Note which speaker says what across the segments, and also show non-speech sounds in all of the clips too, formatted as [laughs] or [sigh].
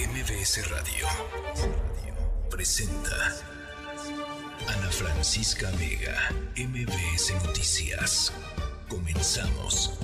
Speaker 1: MBS Radio presenta Ana Francisca Vega, MBS Noticias. Comenzamos.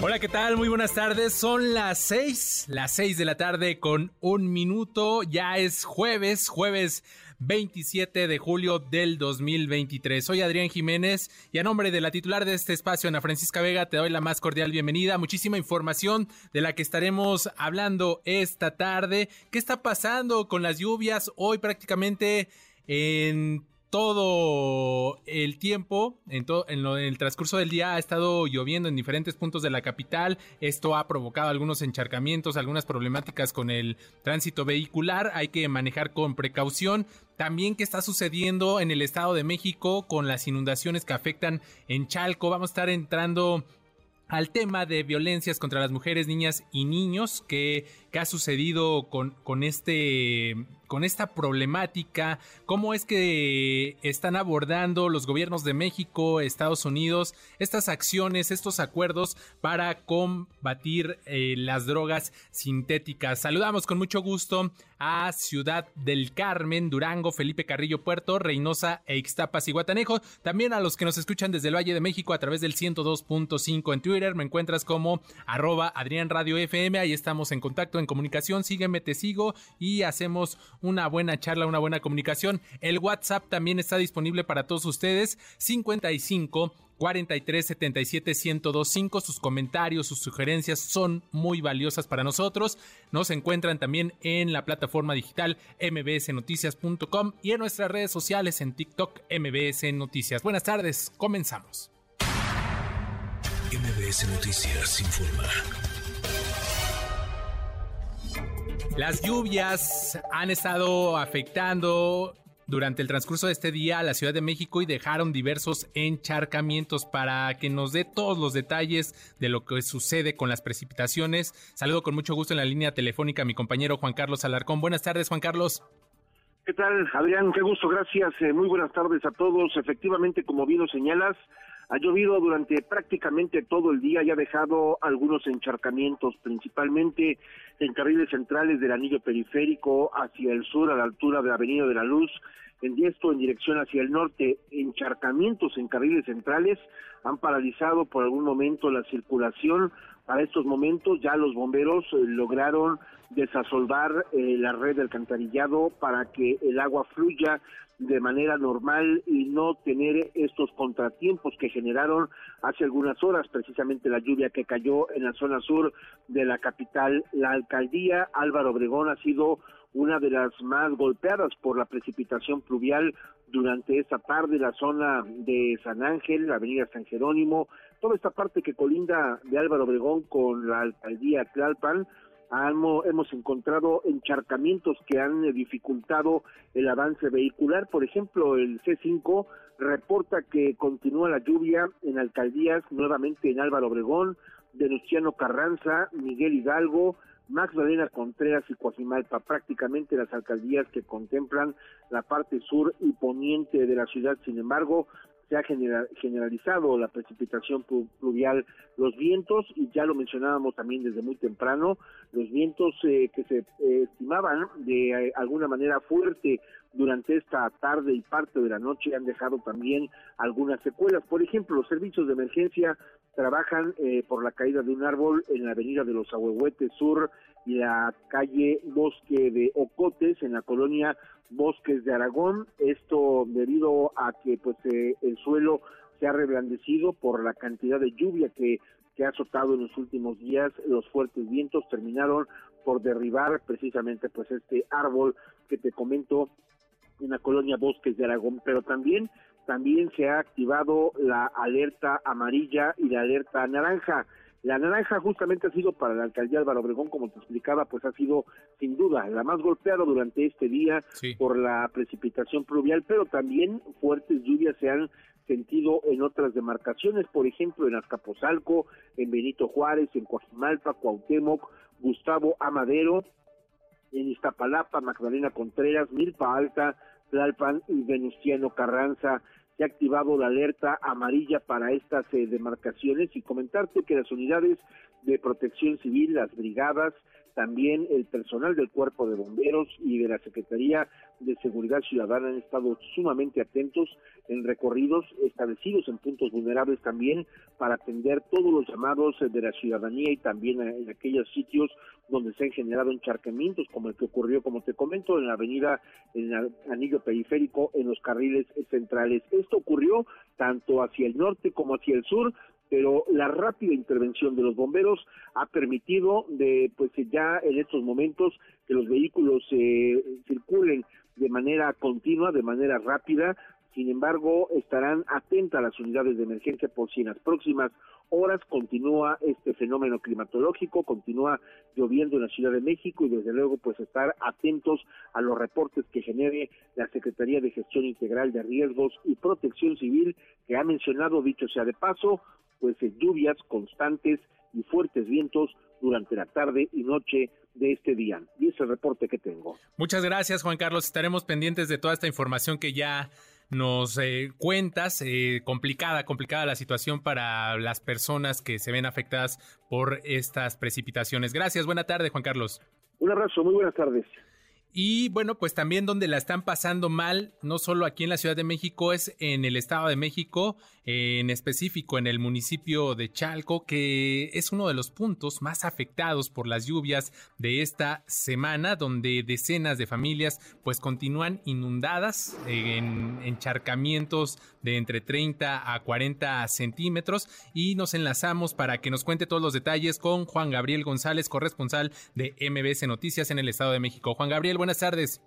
Speaker 2: Hola, ¿qué tal? Muy buenas tardes. Son las seis, las seis de la tarde con un minuto. Ya es jueves, jueves 27 de julio del 2023. Soy Adrián Jiménez y a nombre de la titular de este espacio, Ana Francisca Vega, te doy la más cordial bienvenida. Muchísima información de la que estaremos hablando esta tarde. ¿Qué está pasando con las lluvias hoy prácticamente en todo el tiempo, en, todo, en, el transcurso del día ha estado lloviendo en diferentes puntos de la capital. Esto ha provocado algunos encharcamientos, algunas problemáticas con el tránsito vehicular. Hay que manejar con precaución. También qué está sucediendo en el Estado de México con las inundaciones que afectan en Chalco. Vamos a estar entrando al tema de violencias contra las mujeres, niñas y niños que, ha sucedido con este con esta problemática, cómo es que están abordando los gobiernos de México, Estados Unidos, estas acciones, estos acuerdos para combatir eh, las drogas sintéticas. Saludamos con mucho gusto a Ciudad del Carmen, Durango, Felipe Carrillo Puerto, Reynosa e Ixtapas y Guatanejo. También a los que nos escuchan desde el Valle de México a través del 102.5 en Twitter. Me encuentras como arroba Adrián Radio FM. Ahí estamos en contacto, en comunicación. Sígueme, te sigo y hacemos una buena charla, una buena comunicación. El WhatsApp también está disponible para todos ustedes. 55 43 77 1025. Sus comentarios, sus sugerencias son muy valiosas para nosotros. Nos encuentran también en la plataforma digital mbsnoticias.com y en nuestras redes sociales en TikTok MBS Noticias. Buenas tardes, comenzamos.
Speaker 1: MBS Noticias informa.
Speaker 2: Las lluvias han estado afectando durante el transcurso de este día a la Ciudad de México y dejaron diversos encharcamientos para que nos dé todos los detalles de lo que sucede con las precipitaciones. Saludo con mucho gusto en la línea telefónica a mi compañero Juan Carlos Alarcón. Buenas tardes, Juan Carlos.
Speaker 3: ¿Qué tal, Adrián? Qué gusto, gracias. Eh, muy buenas tardes a todos. Efectivamente, como bien lo señalas, ha llovido durante prácticamente todo el día y ha dejado algunos encharcamientos, principalmente en carriles centrales del anillo periférico hacia el sur a la altura de la Avenida de la Luz, en esto en dirección hacia el norte, encharcamientos en carriles centrales han paralizado por algún momento la circulación. Para estos momentos ya los bomberos eh, lograron desasolvar eh, la red de alcantarillado para que el agua fluya de manera normal y no tener estos contratiempos que generaron hace algunas horas precisamente la lluvia que cayó en la zona sur de la capital. La alcaldía Álvaro Obregón ha sido una de las más golpeadas por la precipitación pluvial durante esta tarde, la zona de San Ángel, la avenida San Jerónimo, toda esta parte que colinda de Álvaro Obregón con la alcaldía Tlalpan, hemos encontrado encharcamientos que han dificultado el avance vehicular. Por ejemplo, el C5 reporta que continúa la lluvia en alcaldías, nuevamente en Álvaro Obregón, Denustiano Carranza, Miguel Hidalgo, Magdalena Contreras y Coajimalpa, prácticamente las alcaldías que contemplan la parte sur y poniente de la ciudad. Sin embargo, se ha generalizado la precipitación pluvial, los vientos, y ya lo mencionábamos también desde muy temprano, los vientos eh, que se eh, estimaban de eh, alguna manera fuerte durante esta tarde y parte de la noche han dejado también algunas secuelas. Por ejemplo, los servicios de emergencia trabajan por la caída de un árbol en la avenida de los Ahuehuetes Sur y la calle Bosque de Ocotes en la colonia Bosques de Aragón. Esto debido a que pues eh, el suelo se ha reblandecido por la cantidad de lluvia que, que ha azotado en los últimos días. Los fuertes vientos terminaron por derribar precisamente pues este árbol que te comento en la colonia Bosques de Aragón, pero también también se ha activado la alerta amarilla y la alerta naranja. La naranja justamente ha sido para la alcaldía Álvaro Obregón, como te explicaba, pues ha sido sin duda la más golpeada durante este día por la precipitación pluvial, pero también fuertes lluvias se han sentido en otras demarcaciones, por ejemplo en Azcapotzalco, en Benito Juárez, en Coajimalpa, Cuauhtémoc, Gustavo Amadero, en Iztapalapa, Magdalena Contreras, Milpa Alta, Tlalpan y Venustiano Carranza. se ha activado la alerta amarilla para estas eh, demarcaciones y comentarte que las unidades de protección civil, las brigadas, también el personal del cuerpo de bomberos y de la Secretaría de Seguridad Ciudadana han estado sumamente atentos en recorridos establecidos en puntos vulnerables también para atender todos los llamados de la ciudadanía y también en aquellos sitios donde se han generado encharcamientos como el que ocurrió, como te comento, en la avenida, en el anillo periférico, en los carriles centrales. Esto ocurrió tanto hacia el norte como hacia el sur, pero la rápida intervención de los bomberos ha permitido de pues ya en estos momentos que los vehículos eh, circulen de manera continua, de manera rápida. Sin embargo, estarán atentas las unidades de emergencia por si en las próximas horas continúa este fenómeno climatológico, continúa lloviendo en la Ciudad de México y desde luego pues estar atentos a los reportes que genere la Secretaría de Gestión Integral de Riesgos y Protección Civil que ha mencionado, dicho sea de paso, pues lluvias constantes y fuertes vientos durante la tarde y noche de este día. Y es el reporte que tengo.
Speaker 2: Muchas gracias, Juan Carlos. Estaremos pendientes de toda esta información que ya nos eh, cuentas. Eh, complicada, complicada la situación para las personas que se ven afectadas por estas precipitaciones. Gracias, buena tarde, Juan Carlos.
Speaker 3: Un abrazo, muy buenas tardes.
Speaker 2: Y bueno, pues también donde la están pasando mal, no solo aquí en la Ciudad de México, es en el Estado de México, en específico en el municipio de Chalco, que es uno de los puntos más afectados por las lluvias de esta semana, donde decenas de familias pues continúan inundadas en encharcamientos de entre 30 a 40 centímetros. Y nos enlazamos para que nos cuente todos los detalles con Juan Gabriel González, corresponsal de MBS Noticias en el Estado de México. Juan Gabriel, buenas tardes.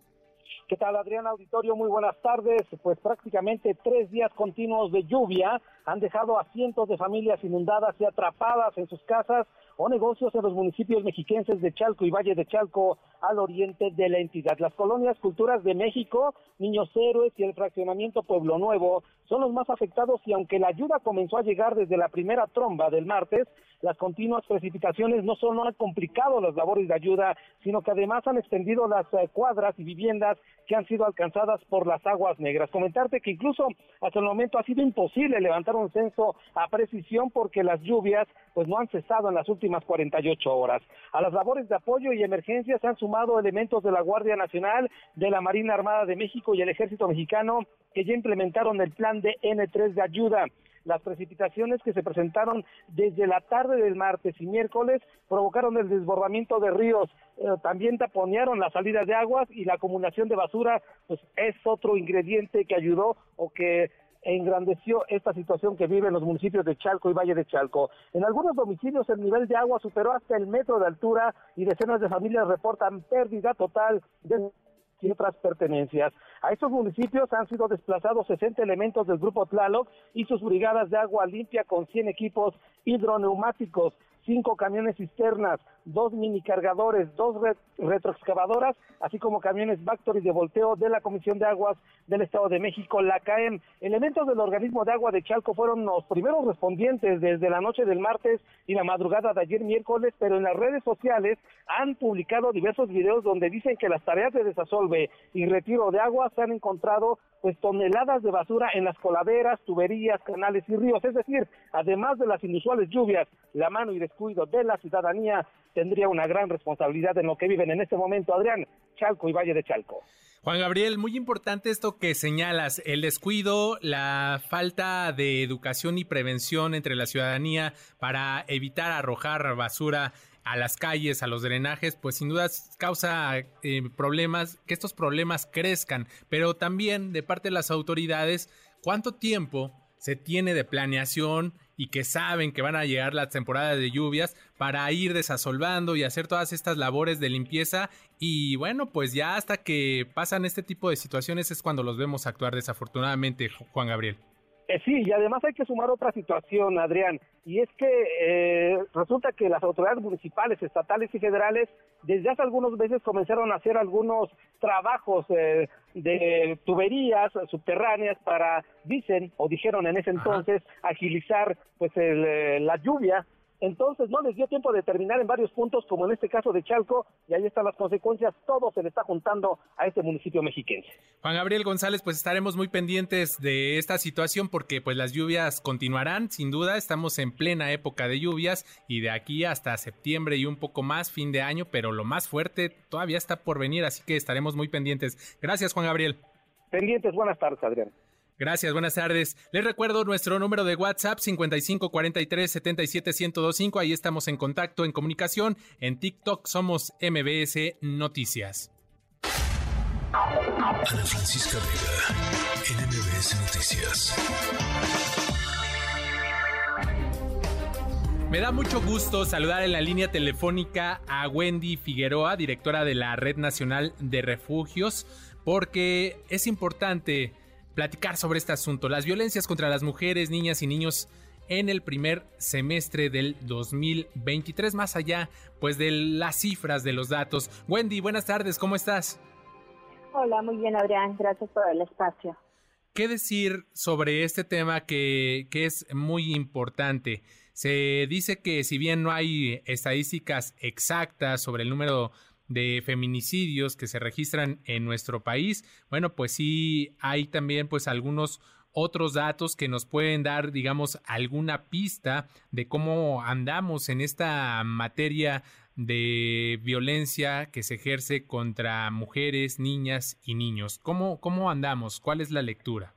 Speaker 4: ¿Qué tal, Adrián Auditorio? Muy buenas tardes. Pues prácticamente tres días continuos de lluvia han dejado a cientos de familias inundadas y atrapadas en sus casas o negocios en los municipios mexiquenses de Chalco y Valle de Chalco al oriente de la entidad. Las colonias Culturas de México, Niños Héroes y el fraccionamiento Pueblo Nuevo son los más afectados y aunque la ayuda comenzó a llegar desde la primera tromba del martes, las continuas precipitaciones no solo han complicado las labores de ayuda, sino que además han extendido las eh, cuadras y viviendas que han sido alcanzadas por las aguas negras. Comentarte que incluso hasta el momento ha sido imposible levantar un censo a precisión porque las lluvias pues no han cesado en las últimas 48 horas. A las labores de apoyo y emergencia se han sumado elementos de la Guardia Nacional, de la Marina Armada de México y el Ejército Mexicano que ya implementaron el plan de N3 de ayuda. Las precipitaciones que se presentaron desde la tarde del martes y miércoles provocaron el desbordamiento de ríos, eh, también taponearon la salida de aguas y la acumulación de basura, pues es otro ingrediente que ayudó o que engrandeció esta situación que viven los municipios de Chalco y Valle de Chalco. En algunos domicilios el nivel de agua superó hasta el metro de altura y decenas de familias reportan pérdida total de y otras pertenencias. A estos municipios han sido desplazados 60 elementos del Grupo Tlaloc y sus brigadas de agua limpia con 100 equipos hidroneumáticos cinco camiones cisternas, dos mini cargadores, dos retroexcavadoras, así como camiones Bactory de volteo de la Comisión de Aguas del Estado de México, la CAEM. Elementos del organismo de agua de Chalco fueron los primeros respondientes desde la noche del martes y la madrugada de ayer miércoles, pero en las redes sociales han publicado diversos videos donde dicen que las tareas de desasolve y retiro de agua se han encontrado pues toneladas de basura en las coladeras, tuberías, canales y ríos. Es decir, además de las inusuales lluvias, la mano y descuido de la ciudadanía tendría una gran responsabilidad en lo que viven en este momento Adrián, Chalco y Valle de Chalco.
Speaker 2: Juan Gabriel, muy importante esto que señalas, el descuido, la falta de educación y prevención entre la ciudadanía para evitar arrojar basura a las calles, a los drenajes, pues sin duda causa eh, problemas, que estos problemas crezcan, pero también de parte de las autoridades, ¿cuánto tiempo se tiene de planeación y que saben que van a llegar la temporada de lluvias para ir desasolvando y hacer todas estas labores de limpieza y bueno, pues ya hasta que pasan este tipo de situaciones es cuando los vemos actuar desafortunadamente, Juan Gabriel.
Speaker 4: Eh, sí, y además hay que sumar otra situación, Adrián, y es que eh, resulta que las autoridades municipales, estatales y federales desde hace algunos meses comenzaron a hacer algunos trabajos eh, de tuberías subterráneas para, dicen o dijeron en ese entonces, agilizar pues la lluvia entonces no les dio tiempo de terminar en varios puntos, como en este caso de Chalco, y ahí están las consecuencias, todo se le está juntando a este municipio mexiquense.
Speaker 2: Juan Gabriel González, pues estaremos muy pendientes de esta situación porque pues las lluvias continuarán, sin duda, estamos en plena época de lluvias y de aquí hasta septiembre y un poco más, fin de año, pero lo más fuerte todavía está por venir, así que estaremos muy pendientes. Gracias, Juan Gabriel.
Speaker 4: Pendientes, buenas tardes, Adrián.
Speaker 2: Gracias, buenas tardes. Les recuerdo nuestro número de WhatsApp 55 43 77 1025. Ahí estamos en contacto, en comunicación. En TikTok somos MBS Noticias.
Speaker 1: Ana Francisca Vega, MBS Noticias.
Speaker 2: Me da mucho gusto saludar en la línea telefónica a Wendy Figueroa, directora de la Red Nacional de Refugios, porque es importante platicar sobre este asunto, las violencias contra las mujeres, niñas y niños en el primer semestre del 2023, más allá pues de las cifras de los datos. Wendy, buenas tardes, ¿cómo estás?
Speaker 5: Hola, muy bien Adrián, gracias por el espacio.
Speaker 2: ¿Qué decir sobre este tema que, que es muy importante? Se dice que si bien no hay estadísticas exactas sobre el número de feminicidios que se registran en nuestro país, bueno, pues sí hay también pues algunos otros datos que nos pueden dar, digamos, alguna pista de cómo andamos en esta materia de violencia que se ejerce contra mujeres, niñas y niños. ¿Cómo, cómo andamos? ¿Cuál es la lectura?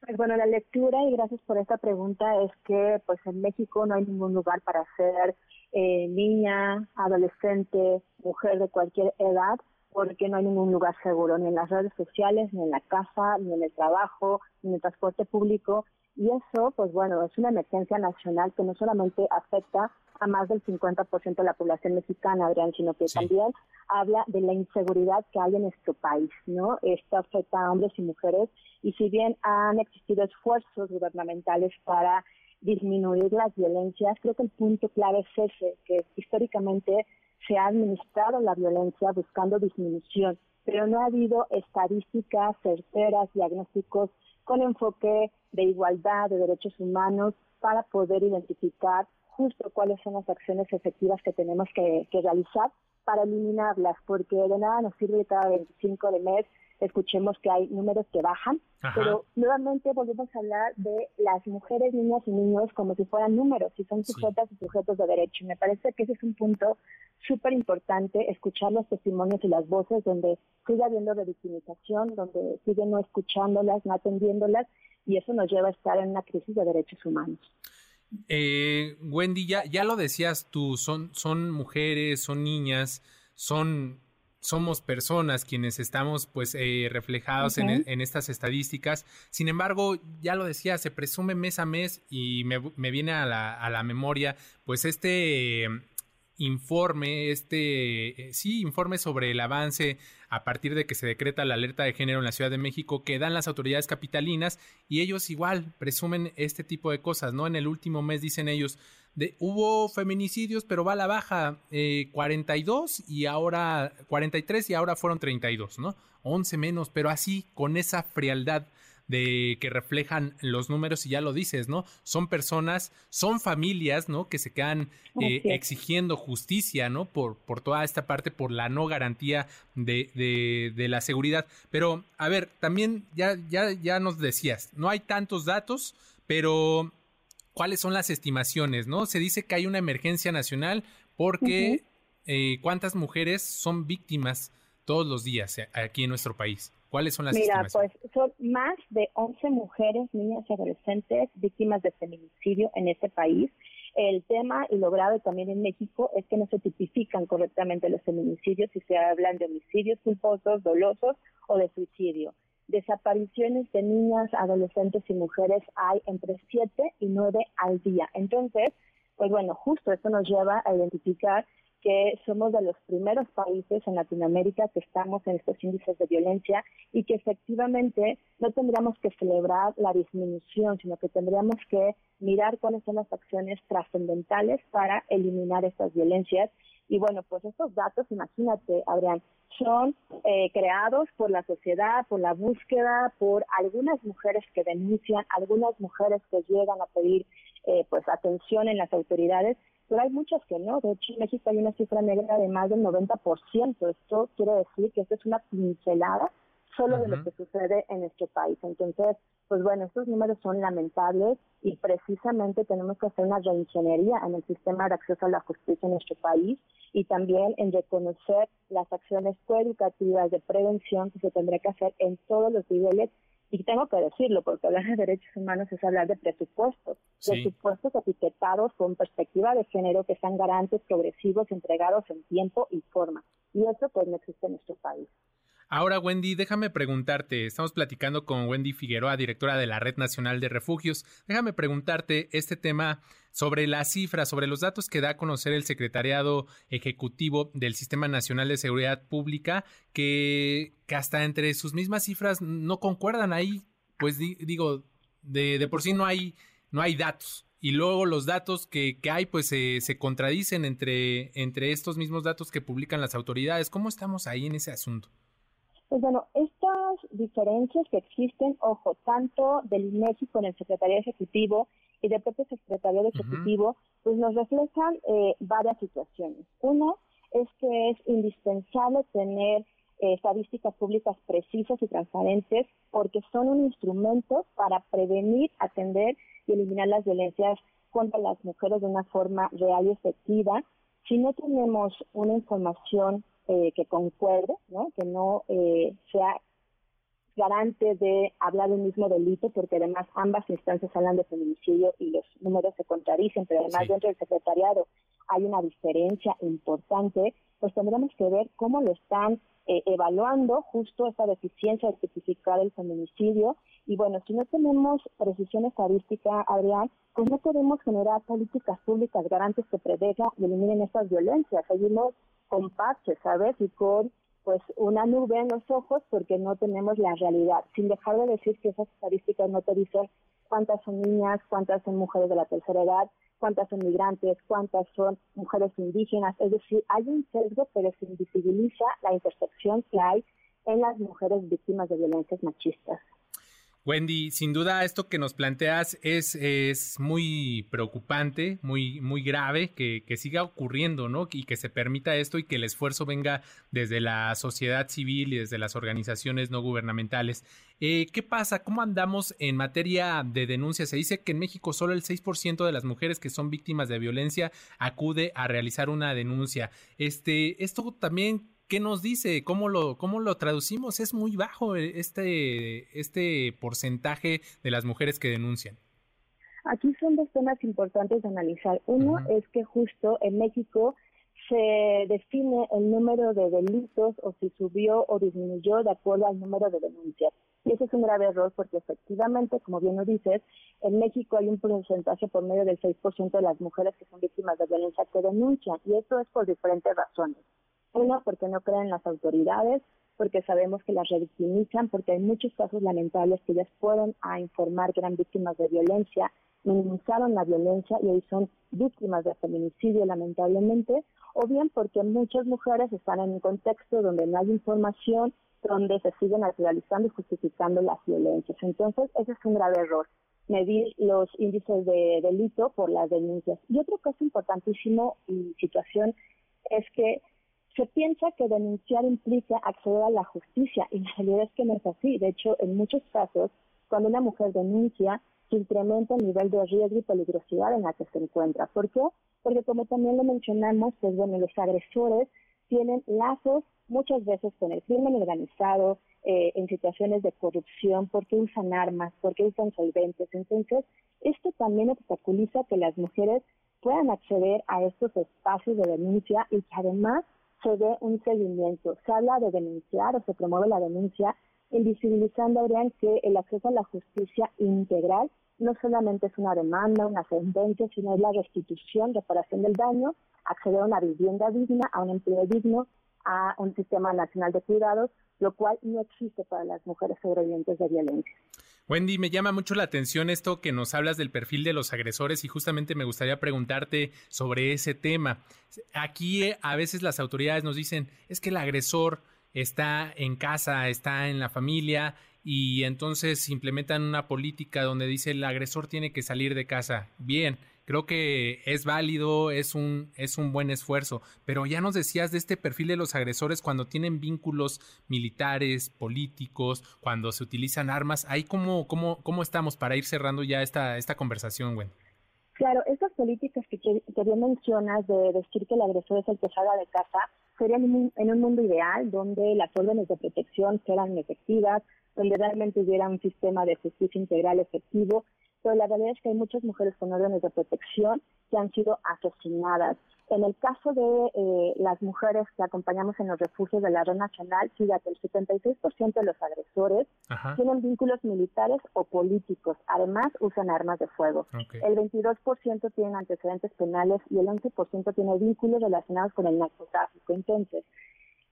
Speaker 5: Pues bueno, la lectura, y gracias por esta pregunta, es que pues en México no hay ningún lugar para hacer eh, niña, adolescente, mujer de cualquier edad, porque no hay ningún lugar seguro, ni en las redes sociales, ni en la casa, ni en el trabajo, ni en el transporte público. Y eso, pues bueno, es una emergencia nacional que no solamente afecta a más del 50% de la población mexicana, Adrián, sino que también habla de la inseguridad que hay en nuestro país, ¿no? Esto afecta a hombres y mujeres y si bien han existido esfuerzos gubernamentales para disminuir las violencias, creo que el punto clave es ese, que históricamente se ha administrado la violencia buscando disminución, pero no ha habido estadísticas certeras, diagnósticos con enfoque de igualdad, de derechos humanos, para poder identificar justo cuáles son las acciones efectivas que tenemos que, que realizar para eliminarlas, porque de nada nos sirve cada 25 de mes escuchemos que hay números que bajan, pero nuevamente volvemos a hablar de las mujeres, niñas y niños como si fueran números, si son sujetas y sujetos de derecho. Me parece que ese es un punto súper importante, escuchar los testimonios y las voces donde sigue habiendo revictimización, donde sigue no escuchándolas, no atendiéndolas, y eso nos lleva a estar en una crisis de derechos humanos.
Speaker 2: Eh, Wendy, ya, ya lo decías tú, son, son mujeres, son niñas, son somos personas quienes estamos pues eh, reflejados en, e, en, estas estadísticas. Sin embargo, ya lo decía, se presume mes a mes y me, me viene a la, a la, memoria pues este informe, este, eh, sí, informe sobre el avance a partir de que se decreta la alerta de género en la Ciudad de México que dan las autoridades capitalinas y ellos igual presumen este tipo de cosas, ¿no? En el último mes dicen ellos, de, hubo feminicidios, pero va a la baja, eh, 42 y ahora 43 y ahora fueron 32, ¿no? 11 menos, pero así, con esa frialdad de que reflejan los números y ya lo dices, ¿no? Son personas, son familias, ¿no? Que se quedan eh, exigiendo justicia, ¿no? Por, por toda esta parte, por la no garantía de, de, de, la seguridad. Pero, a ver, también ya, ya, ya nos decías, no hay tantos datos, pero cuáles son las estimaciones, ¿no? Se dice que hay una emergencia nacional porque eh, cuántas mujeres son víctimas todos los días eh, aquí en nuestro país. ¿Cuáles son las
Speaker 5: Mira,
Speaker 2: estimaciones?
Speaker 5: pues son más de 11 mujeres, niñas y adolescentes víctimas de feminicidio en este país. El tema y lo grave también en México es que no se tipifican correctamente los feminicidios si se hablan de homicidios culposos, dolosos o de suicidio desapariciones de niñas, adolescentes y mujeres hay entre 7 y 9 al día. Entonces, pues bueno, justo esto nos lleva a identificar que somos de los primeros países en Latinoamérica que estamos en estos índices de violencia y que efectivamente no tendríamos que celebrar la disminución, sino que tendríamos que mirar cuáles son las acciones trascendentales para eliminar estas violencias. Y bueno, pues estos datos, imagínate, Adrián, son eh, creados por la sociedad, por la búsqueda, por algunas mujeres que denuncian, algunas mujeres que llegan a pedir eh, pues atención en las autoridades, pero hay muchas que no. De hecho, en México hay una cifra negra de más del 90%. Esto quiere decir que esto es una pincelada solo de lo que sucede en nuestro país. Entonces, pues bueno, estos números son lamentables y precisamente tenemos que hacer una reingeniería en el sistema de acceso a la justicia en nuestro país y también en reconocer las acciones coeducativas de prevención que se tendrá que hacer en todos los niveles y tengo que decirlo, porque hablar de derechos humanos es hablar de presupuestos, presupuestos etiquetados con perspectiva de género que sean garantes, progresivos, entregados en tiempo y forma. Y eso pues no existe en nuestro país.
Speaker 2: Ahora, Wendy, déjame preguntarte, estamos platicando con Wendy Figueroa, directora de la Red Nacional de Refugios. Déjame preguntarte este tema sobre las cifras, sobre los datos que da a conocer el Secretariado Ejecutivo del Sistema Nacional de Seguridad Pública, que, hasta entre sus mismas cifras no concuerdan ahí, pues digo, de, por sí no hay, no hay datos. Y luego los datos que, hay, pues se contradicen entre, entre estos mismos datos que publican las autoridades. ¿Cómo estamos ahí en ese asunto?
Speaker 5: Pues bueno, estas diferencias que existen, ojo, tanto del México en el Secretario Ejecutivo y del propio Secretario Ejecutivo, pues nos reflejan eh, varias situaciones. Uno es que es indispensable tener eh, estadísticas públicas precisas y transparentes porque son un instrumento para prevenir, atender y eliminar las violencias contra las mujeres de una forma real y efectiva. Si no tenemos una información eh, que concuerde, ¿no? que no eh, sea garante de hablar del mismo delito, porque además ambas instancias hablan de feminicidio y los números se contradicen, pero además dentro del secretariado hay una diferencia importante, pues tendremos que ver cómo lo están eh, evaluando justo esta deficiencia de especificar el feminicidio. Y bueno, si no tenemos precisión estadística, Adrián, pues no podemos generar políticas públicas garantes que prevengan y eliminen estas violencias. Seguimos con ¿sabes? Y con pues una nube en los ojos porque no tenemos la realidad, sin dejar de decir que esas estadísticas no te dicen cuántas son niñas, cuántas son mujeres de la tercera edad, cuántas son migrantes, cuántas son mujeres indígenas, es decir, hay un sesgo pero se invisibiliza la intersección que hay en las mujeres víctimas de violencias machistas.
Speaker 2: Wendy, sin duda esto que nos planteas es, es muy preocupante, muy, muy grave que, siga ocurriendo, ¿no? Y que se permita esto y que el esfuerzo venga desde la sociedad civil y desde las organizaciones no gubernamentales. Eh, ¿Qué pasa? ¿Cómo andamos en materia de denuncia? Se dice que en México solo el 6% de las mujeres que son víctimas de violencia acude a realizar una denuncia. Este, esto también ¿Qué nos dice? ¿Cómo lo, cómo lo traducimos? Es muy bajo eh, este, este porcentaje de las mujeres que denuncian.
Speaker 5: Aquí son dos temas importantes de analizar. Uno es que justo en México se define el número de delitos o si subió o disminuyó de acuerdo al número de denuncias. Y ese es un grave error porque efectivamente, como bien lo dices, en México hay un porcentaje por medio del 6% de las mujeres que son víctimas de violencia que denuncian y esto es por diferentes razones. Uno, porque no creen en las autoridades, porque sabemos que las revictimizan, porque hay muchos casos lamentables que ellas fueron a informar que eran víctimas de violencia, minimizaron la violencia y hoy son víctimas de feminicidio lamentablemente, o bien porque muchas mujeres están en un contexto donde no hay información, donde se siguen naturalizando y justificando las violencias. Entonces, ese es un grave error, medir los índices de delito por las denuncias. Y otro caso importantísimo y situación es que se piensa que denunciar implica acceder a la justicia y la realidad es que no es así. De hecho, en muchos casos, cuando una mujer denuncia, se incrementa el nivel de riesgo y peligrosidad en la que se encuentra. ¿Por qué? Porque como también lo mencionamos, pues bueno, los agresores tienen lazos muchas veces con el crimen organizado, eh, en situaciones de corrupción, porque usan armas, porque usan solventes. Entonces, esto también obstaculiza que las mujeres puedan acceder a estos espacios de denuncia y que además se dé un seguimiento. Se habla de denunciar o se promueve la denuncia, invisibilizando, Adrián, que el acceso a la justicia integral no solamente es una demanda, una sentencia, sino es la restitución, reparación del daño, acceder a una vivienda digna, a un empleo digno, a un sistema nacional de cuidados, lo cual no existe para las mujeres sobrevivientes de violencia.
Speaker 2: Wendy, me llama mucho la atención esto que nos hablas del perfil de los agresores y justamente me gustaría preguntarte sobre ese tema. Aquí eh, a veces las autoridades nos dicen, es que el agresor está en casa, está en la familia y entonces implementan una política donde dice el agresor tiene que salir de casa. Bien, creo que es válido, es un, es un buen esfuerzo, pero ya nos decías de este perfil de los agresores cuando tienen vínculos militares, políticos, cuando se utilizan armas. Ahí cómo, cómo, cómo estamos para ir cerrando ya esta, esta conversación, Gwen.
Speaker 5: Claro, estas políticas que, que, bien mencionas de decir que el agresor es el que de casa, serían en un mundo ideal donde las órdenes de protección fueran efectivas, donde realmente hubiera un sistema de justicia integral efectivo, pero la realidad es que hay muchas mujeres con órdenes de protección que han sido asesinadas. En el caso de eh, las mujeres que acompañamos en los refugios de la red nacional, fíjate, el 76% de los agresores tienen vínculos militares o políticos. Además, usan armas de fuego. El 22% tienen antecedentes penales y el 11% tiene vínculos relacionados con el narcotráfico. Entonces,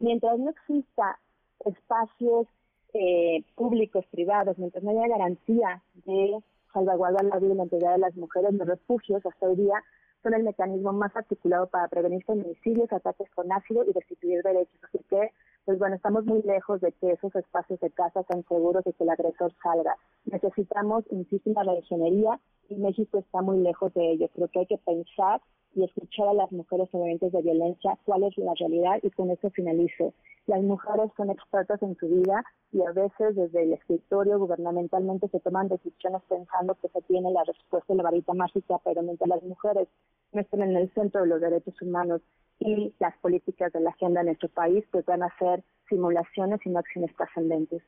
Speaker 5: mientras no exista espacios eh, públicos, privados, mientras no haya garantía de salvaguardar la vida y la integridad de las mujeres, los refugios hasta hoy día son el mecanismo más articulado para prevenir feminicidios, ataques con ácido y restituir derechos. Así que, pues bueno, estamos muy lejos de que esos espacios de casa sean seguros y que el agresor salga. Necesitamos, insisto, la ingeniería y México está muy lejos de ello. Creo que hay que pensar y escuchar a las mujeres sobrevivientes de violencia cuál es la realidad y con eso finalizo. Las mujeres son expertas en su vida y a veces desde el escritorio gubernamentalmente se toman decisiones pensando que se tiene la respuesta de la varita mágica, pero mientras las mujeres no estén en el centro de los derechos humanos y las políticas de la agenda en nuestro país, pues van a ser simulaciones y no acciones trascendentes.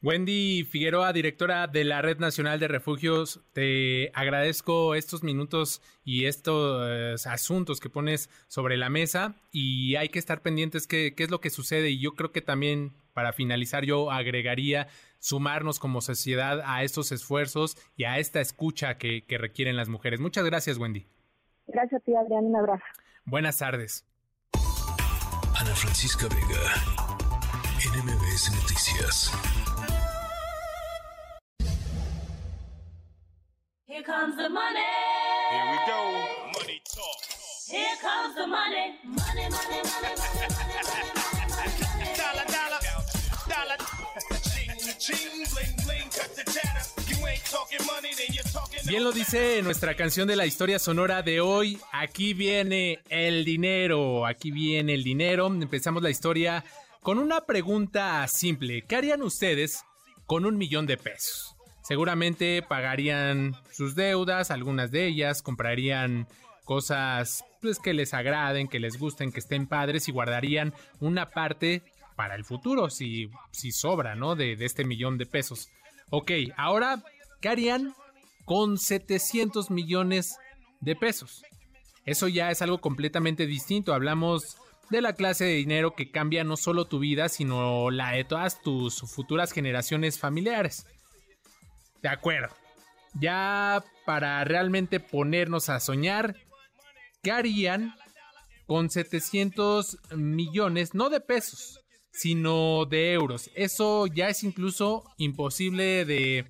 Speaker 2: Wendy Figueroa, directora de la Red Nacional de Refugios, te agradezco estos minutos y estos asuntos que pones sobre la mesa y hay que estar pendientes qué, qué es lo que sucede y yo creo que también para finalizar yo agregaría sumarnos como sociedad a estos esfuerzos y a esta escucha que, que requieren las mujeres. Muchas gracias, Wendy.
Speaker 5: Gracias a ti, Adrián. Un abrazo.
Speaker 2: Buenas tardes.
Speaker 1: Ana Francisca Vega, NMBS Noticias.
Speaker 6: Here comes the money.
Speaker 7: Here we go. Money talk.
Speaker 6: Here comes the money. Money, money, money, money, money, money, money, money.
Speaker 7: Dollar, dollar, dollar. Ching, ching, bling, bling, cut the chatter. You ain't talking money, then you're talking.
Speaker 2: Bien lo dice nuestra canción de la historia sonora de hoy. Aquí viene el dinero. Aquí viene el dinero. Empezamos la historia con una pregunta simple. ¿Qué harían ustedes con un millón de pesos? Seguramente pagarían sus deudas, algunas de ellas, comprarían cosas pues, que les agraden, que les gusten, que estén padres y guardarían una parte para el futuro, si, si sobra, ¿no? De, de este millón de pesos. Ok, ahora, ¿qué harían con 700 millones de pesos? Eso ya es algo completamente distinto. Hablamos de la clase de dinero que cambia no solo tu vida, sino la de todas tus futuras generaciones familiares. De acuerdo. Ya para realmente ponernos a soñar, ¿qué harían con 700 millones, no de pesos, sino de euros? Eso ya es incluso imposible de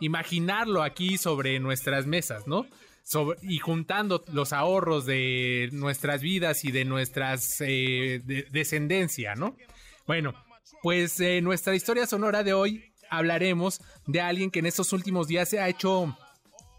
Speaker 2: imaginarlo aquí sobre nuestras mesas, ¿no? Y juntando los ahorros de nuestras vidas y de nuestras eh, de, descendencia, ¿no? Bueno, pues eh, nuestra historia sonora de hoy hablaremos de alguien que en estos últimos días se ha hecho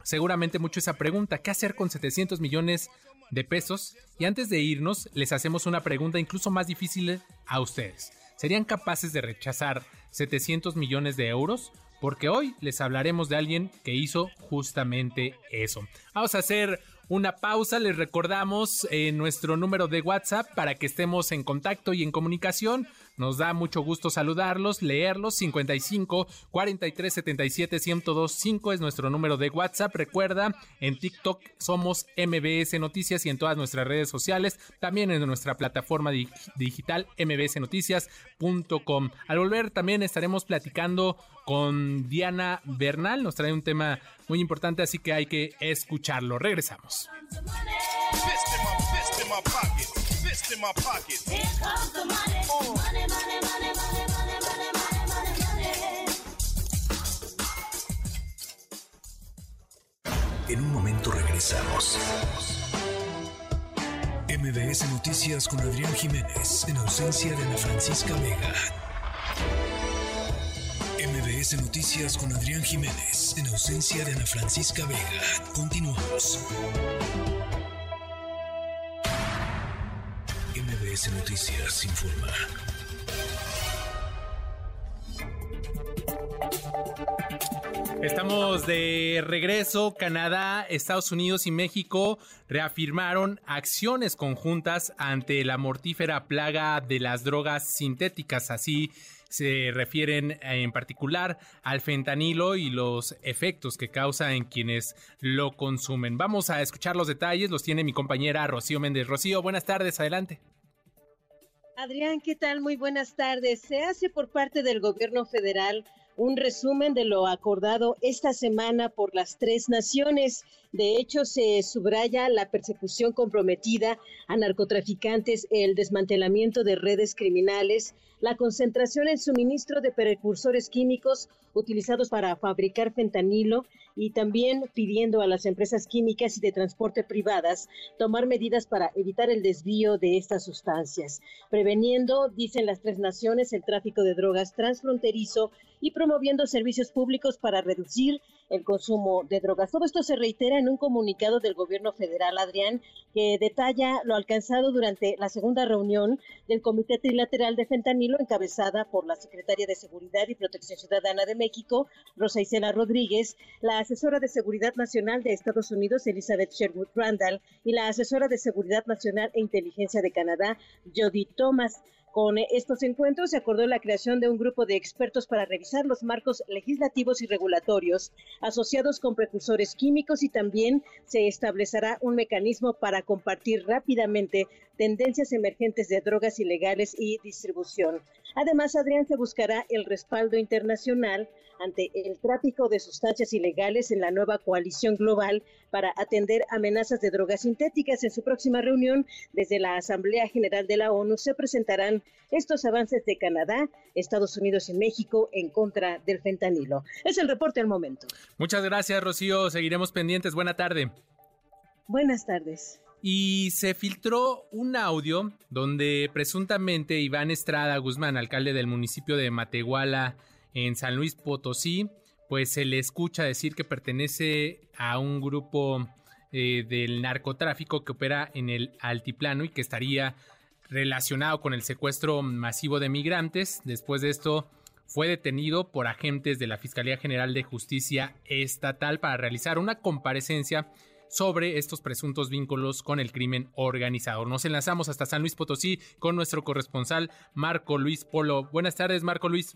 Speaker 2: seguramente mucho esa pregunta, ¿qué hacer con 700 millones de pesos? Y antes de irnos, les hacemos una pregunta incluso más difícil a ustedes. ¿Serían capaces de rechazar 700 millones de euros? Porque hoy les hablaremos de alguien que hizo justamente eso. Vamos a hacer una pausa. Les recordamos eh, nuestro número de WhatsApp para que estemos en contacto y en comunicación. Nos da mucho gusto saludarlos, leerlos. 55 43 77 1025 es nuestro número de WhatsApp. Recuerda, en TikTok somos MBS Noticias y en todas nuestras redes sociales. También en nuestra plataforma di digital mbsnoticias.com. Al volver también estaremos platicando con Diana Bernal. Nos trae un tema muy importante, así que hay que escucharlo. Regresamos.
Speaker 7: Fist in my, fist in my pocket. Fist in my pocket.
Speaker 6: Here comes the money. Money, money, money, money, money, money, money, money, money.
Speaker 1: En un momento regresamos. MBS Noticias con Adrián Jiménez, en ausencia de Ana Francisca Vega. MBS Noticias con Adrián Jiménez en ausencia de Ana Francisca Vega. Continuamos. MBS Noticias informa.
Speaker 2: Estamos de regreso. Canadá, Estados Unidos y México reafirmaron acciones conjuntas ante la mortífera plaga de las drogas sintéticas. Así se refieren en particular al fentanilo y los efectos que causa en quienes lo consumen. Vamos a escuchar los detalles. Los tiene mi compañera Rocío Méndez. Rocío, buenas tardes. Adelante.
Speaker 8: Adrián, ¿qué tal? Muy buenas tardes. Se hace por parte del gobierno federal un resumen de lo acordado esta semana por las tres naciones. De hecho, se subraya la persecución comprometida a narcotraficantes, el desmantelamiento de redes criminales, la concentración en suministro de precursores químicos utilizados para fabricar fentanilo y también pidiendo a las empresas químicas y de transporte privadas tomar medidas para evitar el desvío de estas sustancias, preveniendo, dicen las tres naciones, el tráfico de drogas transfronterizo y promoviendo servicios públicos para reducir el consumo de drogas. Todo esto se reitera en un comunicado del gobierno federal, Adrián, que detalla lo alcanzado durante la segunda reunión del Comité Trilateral de Fentanilo, encabezada por la Secretaria de Seguridad y Protección Ciudadana de México, Rosa Isela Rodríguez, la asesora de Seguridad Nacional de Estados Unidos, Elizabeth Sherwood Randall, y la asesora de Seguridad Nacional e Inteligencia de Canadá, Jody Thomas. Con estos encuentros se acordó la creación de un grupo de expertos para revisar los marcos legislativos y regulatorios asociados con precursores químicos y también se establecerá un mecanismo para compartir rápidamente tendencias emergentes de drogas ilegales y distribución. Además, Adrián se buscará el respaldo internacional ante el tráfico de sustancias ilegales en la nueva coalición global para atender amenazas de drogas sintéticas. En su próxima reunión, desde la Asamblea General de la ONU, se presentarán estos avances de Canadá, Estados Unidos y México en contra del fentanilo. Es el reporte al momento.
Speaker 2: Muchas gracias, Rocío. Seguiremos pendientes. Buena tarde.
Speaker 8: Buenas tardes.
Speaker 2: Y se filtró un audio donde presuntamente Iván Estrada Guzmán, alcalde del municipio de Matehuala, en San Luis Potosí, pues se le escucha decir que pertenece a un grupo eh, del narcotráfico que opera en el altiplano y que estaría relacionado con el secuestro masivo de migrantes. Después de esto, fue detenido por agentes de la Fiscalía General de Justicia Estatal para realizar una comparecencia sobre estos presuntos vínculos con el crimen organizado. Nos enlazamos hasta San Luis Potosí con nuestro corresponsal Marco Luis Polo. Buenas tardes, Marco Luis.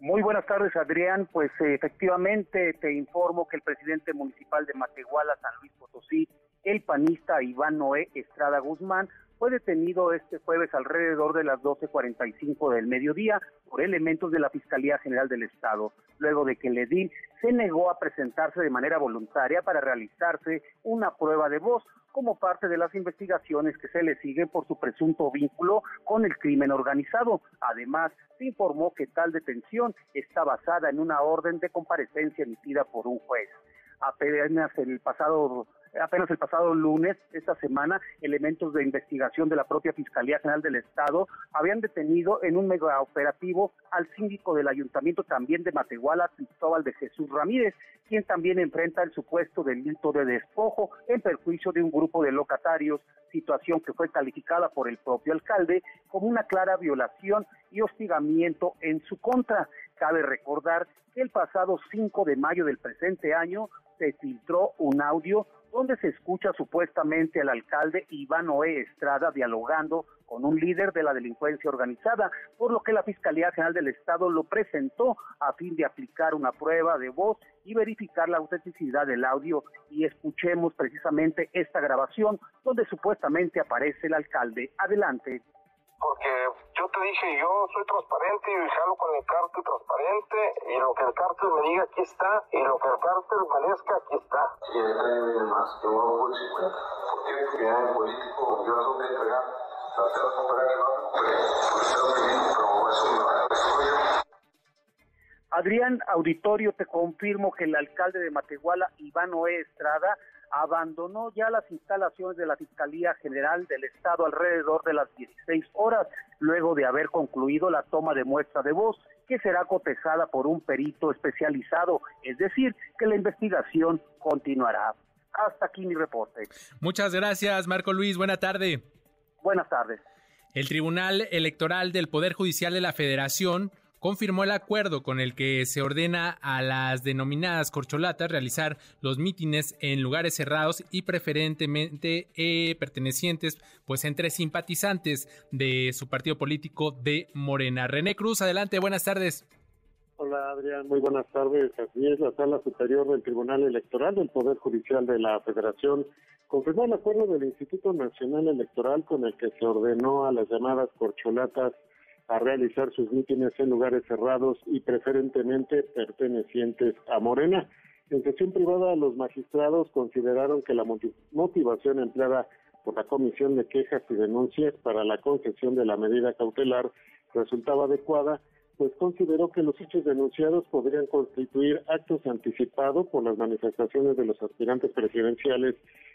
Speaker 9: Muy buenas tardes, Adrián. Pues eh, efectivamente te informo que el presidente municipal de Matehuala, San Luis Potosí, el panista Iván Noé Estrada Guzmán, fue detenido este jueves alrededor de las 12.45 del mediodía por elementos de la Fiscalía General del Estado, luego de que el edil se negó a presentarse de manera voluntaria para realizarse una prueba de voz como parte de las investigaciones que se le siguen por su presunto vínculo con el crimen organizado. Además, se informó que tal detención está basada en una orden de comparecencia emitida por un juez. Apenas el pasado apenas el pasado lunes, esta semana, elementos de investigación de la propia Fiscalía General del Estado habían detenido en un mega operativo al síndico del ayuntamiento también de Matehuala, Cristóbal de Jesús Ramírez, quien también enfrenta el supuesto delito de despojo en perjuicio de un grupo de locatarios, situación que fue calificada por el propio alcalde como una clara violación y hostigamiento en su contra. Cabe recordar el pasado 5 de mayo del presente año se filtró un audio donde se escucha supuestamente al alcalde Iván Noé Estrada dialogando con un líder de la delincuencia organizada, por lo que la Fiscalía General del Estado lo presentó a fin de aplicar una prueba de voz y verificar la autenticidad del audio y escuchemos precisamente esta grabación donde supuestamente aparece el alcalde. Adelante
Speaker 10: porque yo te dije, yo soy transparente y jalo con el cártel transparente y lo que el cártel me diga aquí está y lo que el cártel merezca aquí está.
Speaker 11: Y el tren más, que uno por 50. ¿Por qué? Porque en político yo entregar. Las y no pues tengo que ir, pero eso me va a yo.
Speaker 9: Adrián Auditorio, te confirmo que el alcalde de Matehuala, Iván Oe Estrada, abandonó ya las instalaciones de la Fiscalía General del Estado alrededor de las 16 horas, luego de haber concluido la toma de muestra de voz, que será cotejada por un perito especializado, es decir, que la investigación continuará. Hasta aquí mi reporte.
Speaker 2: Muchas gracias, Marco Luis. Buena tarde.
Speaker 9: Buenas tardes.
Speaker 2: El Tribunal Electoral del Poder Judicial de la Federación confirmó el acuerdo con el que se ordena a las denominadas corcholatas realizar los mítines en lugares cerrados y preferentemente eh, pertenecientes pues entre simpatizantes de su partido político de Morena. René Cruz, adelante, buenas tardes.
Speaker 12: Hola Adrián, muy buenas tardes. Así es, la Sala Superior del Tribunal Electoral del Poder Judicial de la Federación confirmó el acuerdo del Instituto Nacional Electoral con el que se ordenó a las llamadas corcholatas a realizar sus mítines en lugares cerrados y preferentemente pertenecientes a Morena. En sesión privada, los magistrados consideraron que la motivación empleada por la Comisión de Quejas y Denuncias para la concesión de la medida cautelar resultaba adecuada, pues consideró que los hechos denunciados podrían constituir actos anticipados por las manifestaciones de los aspirantes presidenciales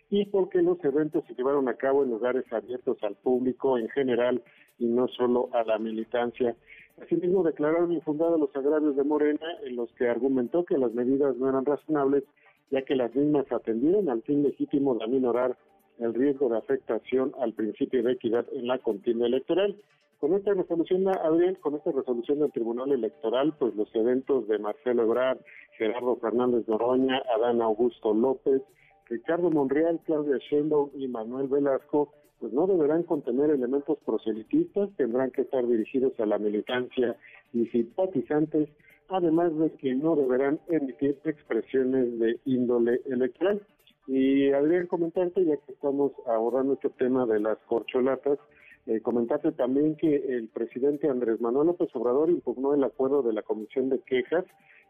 Speaker 12: y porque los eventos se llevaron a cabo en lugares abiertos al público en general y no solo a la militancia. Asimismo, declararon infundados los agravios de Morena, en los que argumentó que las medidas no eran razonables, ya que las mismas atendieron al fin legítimo de aminorar el riesgo de afectación al principio de equidad en la contienda electoral. Con esta resolución, Adrián, con esta resolución del Tribunal Electoral, pues los eventos de Marcelo Ebrard, Gerardo Fernández Noroña, Adán Augusto López, Ricardo Monreal, Claudia Sheinbaum y Manuel Velasco pues no deberán contener elementos proselitistas, tendrán que estar dirigidos a la militancia y simpatizantes, además de que no deberán emitir expresiones de índole electoral. Y Adrián, comentarte, ya que estamos abordando este tema de las corcholatas, eh, también que el presidente Andrés Manuel López Obrador impugnó el acuerdo de la Comisión de Quejas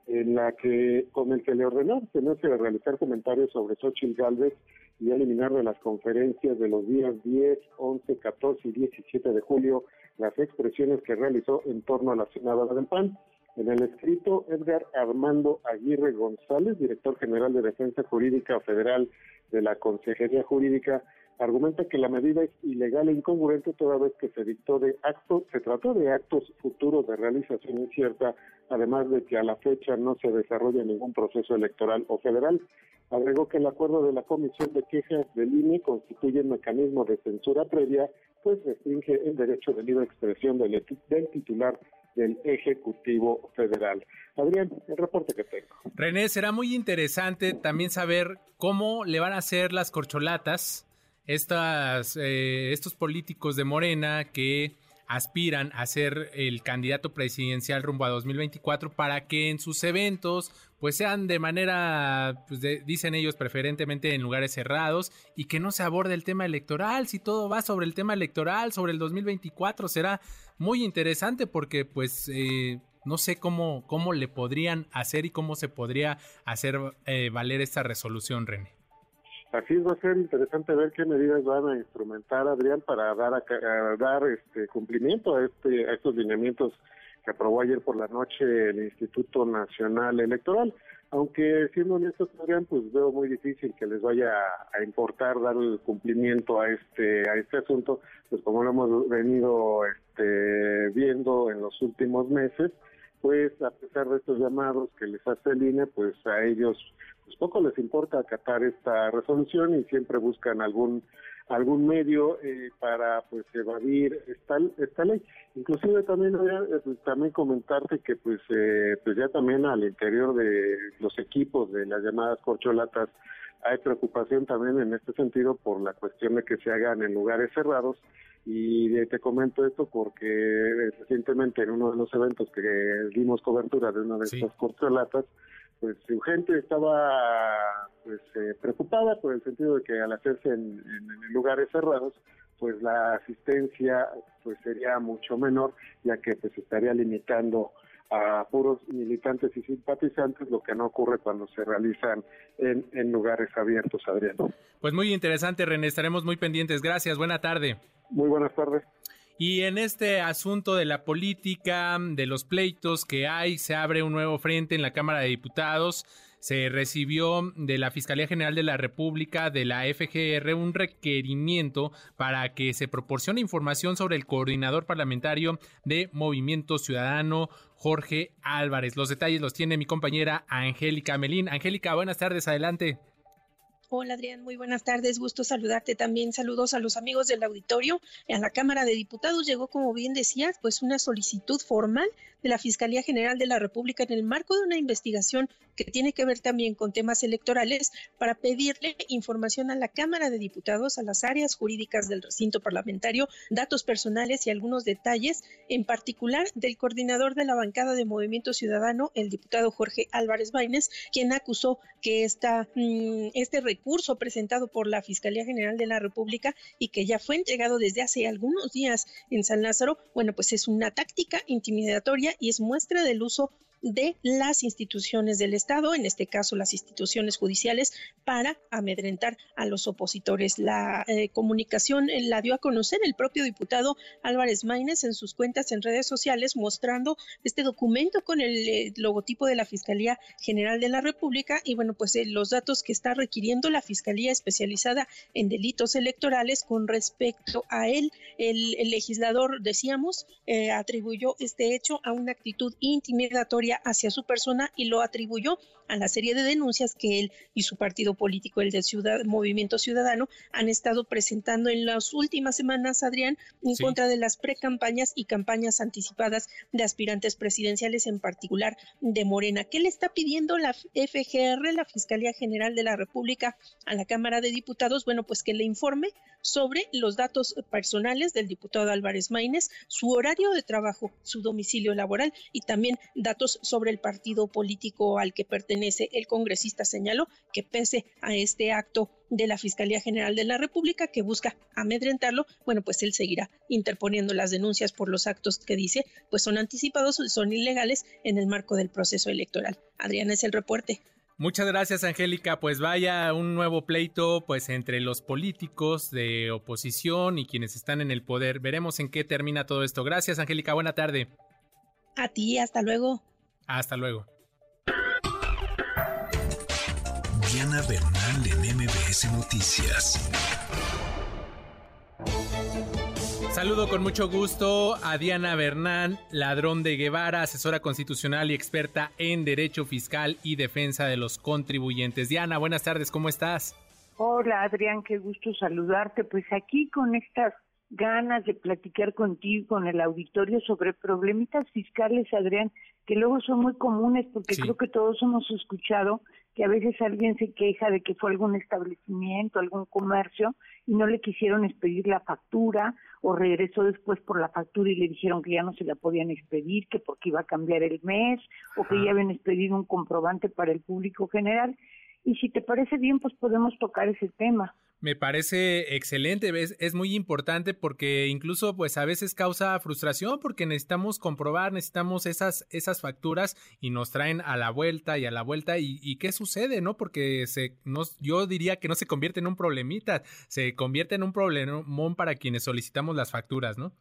Speaker 12: en la que con el que le ordenó tener que realizar comentarios sobre Xochitl Galvez y eliminar de las conferencias de los días 10, 11, 14 y 17 de julio las expresiones que realizó en torno a la senadora del PAN. En el escrito, Edgar Armando Aguirre González, director general de Defensa Jurídica Federal de la Consejería Jurídica, argumenta que la medida es ilegal e incongruente toda vez que se dictó de actos, se trató de actos futuros de realización incierta, además de que a la fecha no se desarrolla ningún proceso electoral o federal. Agregó que el acuerdo de la Comisión de Quejas del INE constituye un mecanismo de censura previa, pues restringe el derecho de libre expresión del, del titular del Ejecutivo Federal. Adrián, el reporte que tengo.
Speaker 2: René, será muy interesante también saber cómo le van a hacer las corcholatas estas, eh, estos políticos de Morena que aspiran a ser el candidato presidencial rumbo a 2024 para que en sus eventos pues sean de manera, pues dicen ellos, preferentemente en lugares cerrados y que no se aborde el tema electoral. Si todo va sobre el tema electoral, sobre el 2024, será muy interesante porque pues eh, no sé cómo, cómo le podrían hacer y cómo se podría hacer eh, valer esta resolución, René.
Speaker 12: Así va a ser interesante ver qué medidas van a instrumentar, Adrián, para dar a, dar este cumplimiento a este a estos lineamientos que aprobó ayer por la noche el Instituto Nacional Electoral. Aunque siendo honestos, Adrián, pues veo muy difícil que les vaya a importar dar el cumplimiento a este a este asunto, pues como lo hemos venido este, viendo en los últimos meses, pues a pesar de estos llamados que les hace el INE, pues a ellos pues poco les importa acatar esta resolución y siempre buscan algún algún medio eh, para pues evadir esta esta ley. Inclusive también eh, también comentarte que pues eh, pues ya también al interior de los equipos de las llamadas corcholatas hay preocupación también en este sentido por la cuestión de que se hagan en lugares cerrados. Y te comento esto porque recientemente en uno de los eventos que dimos cobertura de una de estas corcholatas pues su gente estaba pues eh, preocupada por el sentido de que al hacerse en, lugares cerrados pues la asistencia pues sería mucho menor ya que pues estaría limitando a puros militantes y simpatizantes, lo que no ocurre cuando se realizan en, en lugares abiertos, Adrián.
Speaker 2: Pues muy interesante, René, estaremos muy pendientes. Gracias, buena tarde.
Speaker 12: Muy buenas tardes.
Speaker 2: Y en este asunto de la política, de los pleitos que hay, se abre un nuevo frente en la Cámara de Diputados. se recibió de la Fiscalía General de la República, de la FGR, un requerimiento para que se proporcione información sobre el coordinador parlamentario de Movimiento Ciudadano, Jorge Álvarez. Los detalles los tiene mi compañera Angélica Melín. Angélica, buenas tardes, adelante.
Speaker 13: Hola Adrián, muy buenas tardes, gusto saludarte también. Saludos a los amigos del auditorio. A la Cámara de Diputados llegó, como bien decías, pues una solicitud formal de la Fiscalía General de la República en el marco de una investigación que tiene que ver también con temas electorales para pedirle información a la Cámara de Diputados, a las áreas jurídicas del recinto parlamentario, datos personales y algunos detalles, en particular del coordinador de la bancada de Movimiento Ciudadano, el diputado Jorge Álvarez Baines, quien acusó que esta, mm, este recurso presentado por la Fiscalía General de la República y que ya fue entregado desde hace algunos días en San Lázaro, bueno, pues es una táctica intimidatoria y es muestra del uso de las instituciones del Estado, en este caso las instituciones judiciales, para amedrentar a los opositores. La eh, comunicación eh, la dio a conocer el propio diputado Álvarez Maínez en sus cuentas en redes sociales, mostrando este documento con el eh, logotipo de la Fiscalía General de la República y bueno, pues los datos que está requiriendo la Fiscalía especializada en delitos electorales con respecto a él. El, el legislador, decíamos, atribuyó este hecho a una actitud intimidatoria hacia su persona y lo atribuyó a la serie de denuncias que él y su partido político, el del Ciudad Movimiento Ciudadano, han estado presentando en las últimas semanas, Adrián, en contra de las precampañas y campañas anticipadas de aspirantes presidenciales, en particular de Morena. ¿Qué le está pidiendo la FGR, la Fiscalía General de la República, a la Cámara de Diputados? Bueno, pues que le informe sobre los datos personales del diputado Álvarez Maínez, su horario de trabajo, su domicilio laboral y también datos sobre el partido político al que pertenece el congresista. Señaló que pese a este acto de la Fiscalía General de la República que busca amedrentarlo, bueno, pues él seguirá interponiendo las denuncias por los actos que dice, pues son anticipados, son ilegales en el marco del proceso electoral. Adriana es el reporte.
Speaker 2: Muchas gracias, Angélica. Pues vaya un nuevo pleito pues entre los políticos de oposición y quienes están en el poder. Veremos en qué termina todo esto. Gracias, Angélica. Buena tarde.
Speaker 13: A ti, hasta luego.
Speaker 2: Hasta luego.
Speaker 1: Diana Bernal en MBS Noticias.
Speaker 2: Saludo con mucho gusto a Diana Bernán, ladrón de Guevara, asesora constitucional y experta en derecho fiscal y defensa de los contribuyentes. Diana, buenas tardes, ¿cómo estás?
Speaker 14: Hola Adrián, qué gusto saludarte. Pues aquí con estas ganas de platicar contigo, con el auditorio sobre problemitas fiscales, Adrián, que luego son muy comunes porque creo que todos hemos escuchado que a veces alguien se queja de que fue algún establecimiento, algún comercio y no le quisieron expedir la factura o regresó después por la factura y le dijeron que ya no se la podían expedir, que porque iba a cambiar el mes o que ya habían expedido un comprobante para el público general. Y si te parece bien, pues podemos tocar ese tema.
Speaker 2: Me parece excelente, es, es, muy importante porque incluso pues a veces causa frustración porque necesitamos comprobar, necesitamos esas, esas facturas y nos traen a la vuelta y a la vuelta y, y qué sucede, ¿no? Porque se, nos, yo diría que no se convierte en un problemita, se convierte en un problemón para quienes solicitamos las facturas, ¿no?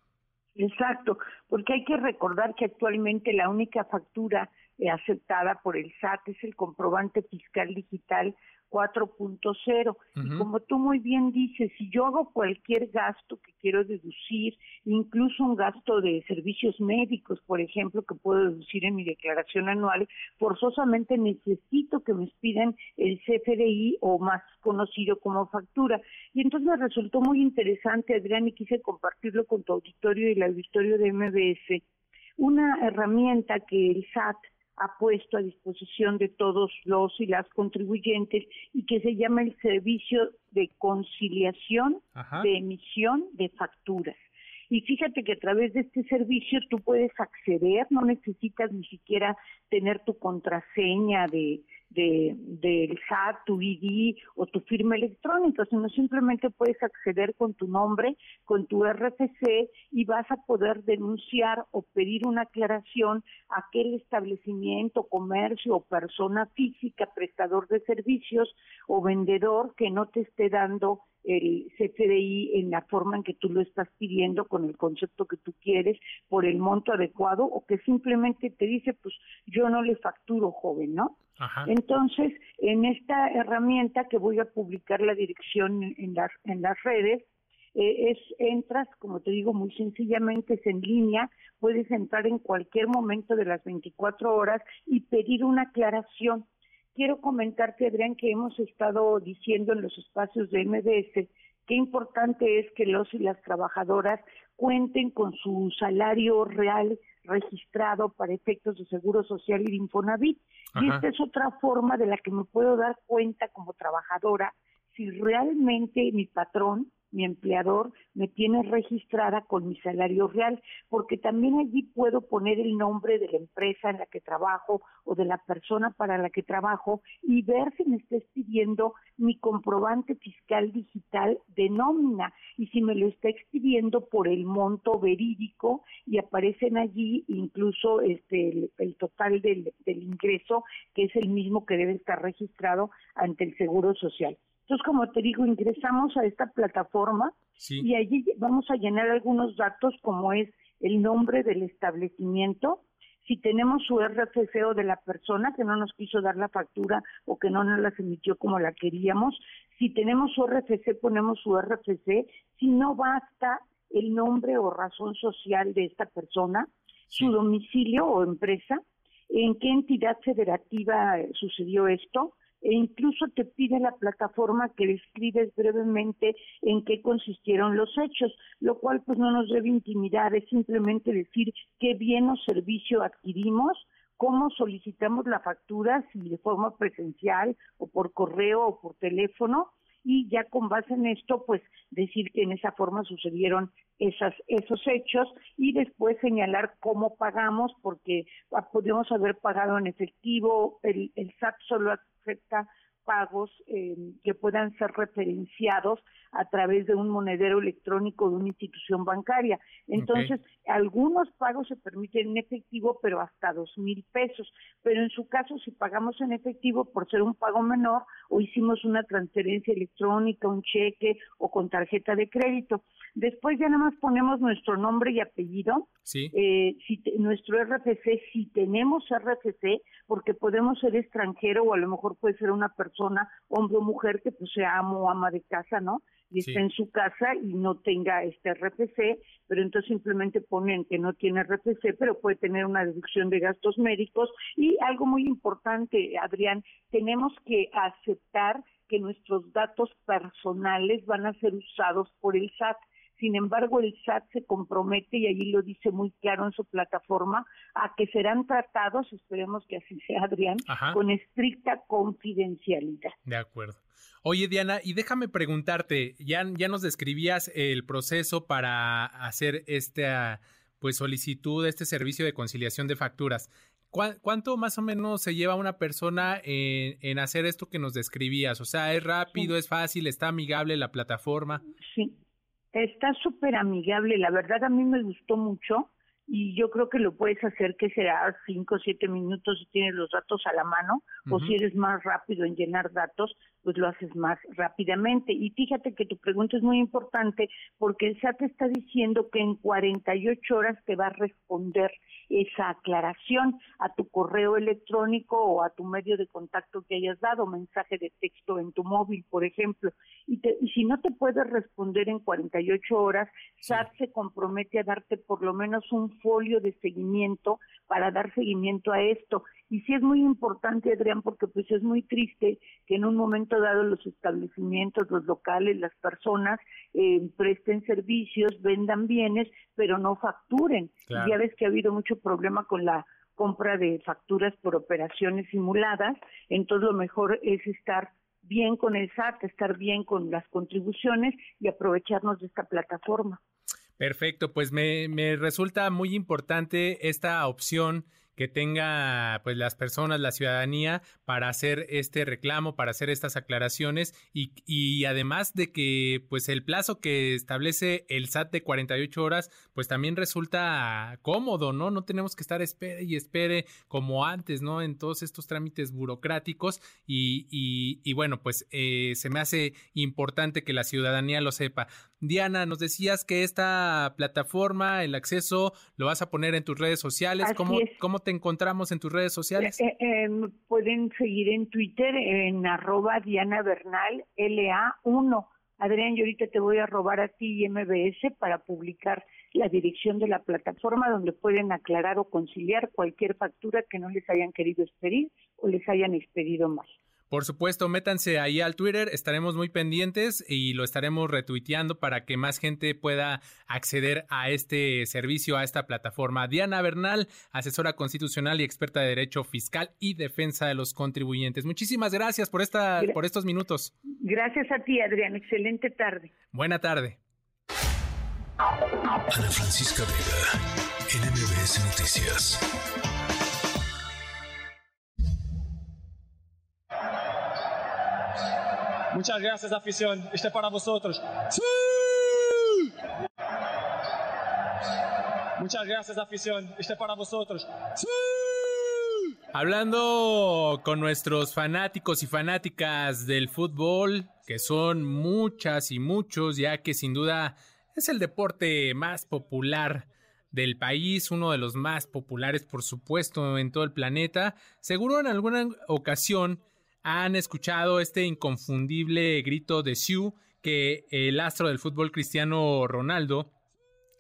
Speaker 14: Exacto, porque hay que recordar que actualmente la única factura eh, aceptada por el SAT es el comprobante fiscal digital 4.0. Y como tú muy bien dices, si yo hago cualquier gasto que quiero deducir, incluso un gasto de servicios médicos, por ejemplo, que puedo deducir en mi declaración anual, forzosamente necesito que me expidan el CFDI o más conocido como factura. Y entonces me resultó muy interesante, Adrián, y quise compartirlo con tu auditorio y el auditorio de MBS, una herramienta que el SAT ha puesto a disposición de todos los y las contribuyentes y que se llama el servicio de conciliación de emisión de facturas. Y fíjate que a través de este servicio tú puedes acceder, no necesitas ni siquiera tener tu contraseña de, de, del SAT, tu ID o tu firma electrónica, sino simplemente puedes acceder con tu nombre, con tu RFC y vas a poder denunciar o pedir una aclaración a aquel establecimiento, comercio o persona física, prestador de servicios o vendedor que no te esté dando el CFDI en la forma en que tú lo estás pidiendo, con el concepto que tú quieres, por el monto adecuado, o que simplemente te dice, pues yo no le facturo, joven, ¿no?
Speaker 2: Ajá.
Speaker 14: Entonces, en esta herramienta que voy a publicar la dirección en, las en las redes, eh, es entras, como te digo, muy sencillamente es en línea, puedes entrar en cualquier momento de las 24 horas y pedir una aclaración. Quiero comentarte, Adrián, que hemos estado diciendo en los espacios de MDS qué importante es que los y las trabajadoras cuenten con su salario real registrado para efectos de seguro social y de Infonavit. Y esta es otra forma de la que me puedo dar cuenta como trabajadora si realmente mi patrón, mi empleador, me tiene registrada con mi salario real, porque también allí puedo poner el nombre de la empresa en la que trabajo o de la persona para la que trabajo y ver si me está expidiendo mi comprobante fiscal digital de nómina y si me lo está expidiendo por el monto verídico y aparecen allí incluso este el, total del ingreso que es el mismo que debe estar registrado ante el Seguro Social. Entonces, como te digo, ingresamos a esta plataforma y allí vamos a llenar algunos datos como es el nombre del establecimiento, si tenemos su RFC o de la persona que no nos quiso dar la factura o que no nos las emitió como la queríamos, si tenemos su RFC ponemos su RFC, si no basta el nombre o razón social de esta persona, su domicilio o empresa, en qué entidad federativa sucedió esto, e incluso te pide la plataforma que describes brevemente en qué consistieron los hechos, lo cual pues no nos debe intimidar, es simplemente decir qué bien o servicio adquirimos, cómo solicitamos la factura, si de forma presencial o por correo o por teléfono, y ya con base en esto, pues decir que en esa forma sucedieron esas, esos hechos y después señalar cómo pagamos, porque ah, podemos haber pagado en efectivo, el, el SAT solo acepta pagos eh, que puedan ser referenciados a través de un monedero electrónico de una institución bancaria. Entonces, algunos pagos se permiten en efectivo, pero hasta dos mil pesos. Pero en su caso, si pagamos en efectivo por ser un pago menor o hicimos una transferencia electrónica, un cheque o con tarjeta de crédito. Después ya nada más ponemos nuestro nombre y apellido,
Speaker 2: Sí.
Speaker 14: eh, si te- nuestro RFC, si tenemos RFC, porque podemos ser extranjero o a lo mejor puede ser una persona, hombre o mujer, que pues sea amo o ama de casa, ¿no? Y
Speaker 15: Sí.
Speaker 14: está en su casa y no tenga este RFC, pero entonces simplemente ponen que no tiene RFC, pero puede tener una deducción de gastos médicos. Y algo muy importante, Adrián, tenemos que aceptar que nuestros datos personales van a ser usados por el SAT. Sin embargo, el SAT se compromete, y allí lo dice muy claro en su plataforma, a que serán tratados, esperemos que así sea, Adrián,
Speaker 2: Ajá.
Speaker 14: con estricta confidencialidad.
Speaker 2: De acuerdo. Oye, Diana, y déjame preguntarte, ya, ya nos describías el proceso para hacer esta pues solicitud, este servicio de conciliación de facturas. ¿Cuá- ¿Cuánto más o menos se lleva una persona en, en hacer esto que nos describías? O sea, ¿es rápido, es fácil, está amigable la plataforma?
Speaker 14: Sí, está súper amigable. La verdad a mí me gustó mucho y yo creo que lo puedes hacer que será cinco o siete minutos si tienes los datos a la mano o si eres más rápido en llenar datos, pues lo haces más rápidamente. Y fíjate que tu pregunta es muy importante porque el SAT está diciendo que en 48 horas te va a responder esa aclaración a tu correo electrónico o a tu medio de contacto que hayas dado, mensaje de texto en tu móvil, por ejemplo. Y, te- y si no te puedes responder en 48 horas, SAT se compromete a darte por lo menos un folio de seguimiento para dar seguimiento a esto. Y sí es muy importante, Adrián, porque pues es muy triste que en un momento dado los establecimientos, los locales, las personas eh, presten servicios, vendan bienes, pero no facturen.
Speaker 15: Claro.
Speaker 14: Ya ves que ha habido mucho problema con la compra de facturas por operaciones simuladas, entonces lo mejor es estar bien con el SAT, estar bien con las contribuciones y aprovecharnos de esta plataforma.
Speaker 2: Perfecto, pues me, me resulta muy importante esta opción que tenga pues las personas, la ciudadanía para hacer este reclamo, para hacer estas aclaraciones y, y además de que pues el plazo que establece el SAT de 48 horas pues también resulta cómodo, ¿no? No tenemos que estar espere y espere como antes, ¿no? En todos estos trámites burocráticos y, y, y bueno pues eh, se me hace importante que la ciudadanía lo sepa. Diana, nos decías que esta plataforma, el acceso, lo vas a poner en tus redes sociales.
Speaker 14: Así
Speaker 2: ¿Cómo,
Speaker 14: es.
Speaker 2: ¿Cómo te encontramos en tus redes sociales?
Speaker 14: Eh, eh, pueden seguir en Twitter en arroba Diana Bernal LA1. Adrián, yo ahorita te voy a robar a ti y MBS para publicar la dirección de la plataforma donde pueden aclarar o conciliar cualquier factura que no les hayan querido expedir o les hayan expedido mal.
Speaker 2: Por supuesto, métanse ahí al Twitter, estaremos muy pendientes y lo estaremos retuiteando para que más gente pueda acceder a este servicio, a esta plataforma. Diana Bernal, asesora constitucional y experta de Derecho Fiscal y Defensa de los Contribuyentes. Muchísimas gracias por, esta, por estos minutos.
Speaker 14: Gracias a ti, Adrián. Excelente tarde.
Speaker 2: Buena tarde.
Speaker 1: Ana Francisca Vega, NMBS Noticias.
Speaker 15: Muchas gracias, afición. Este es para vosotros. Muchas gracias, afición. Este es para vosotros.
Speaker 2: Hablando con nuestros fanáticos y fanáticas del fútbol, que son muchas y muchos, ya que sin duda es el deporte más popular del país, uno de los más populares, por supuesto, en todo el planeta. Seguro en alguna ocasión han escuchado este inconfundible grito de Siu que el astro del fútbol Cristiano Ronaldo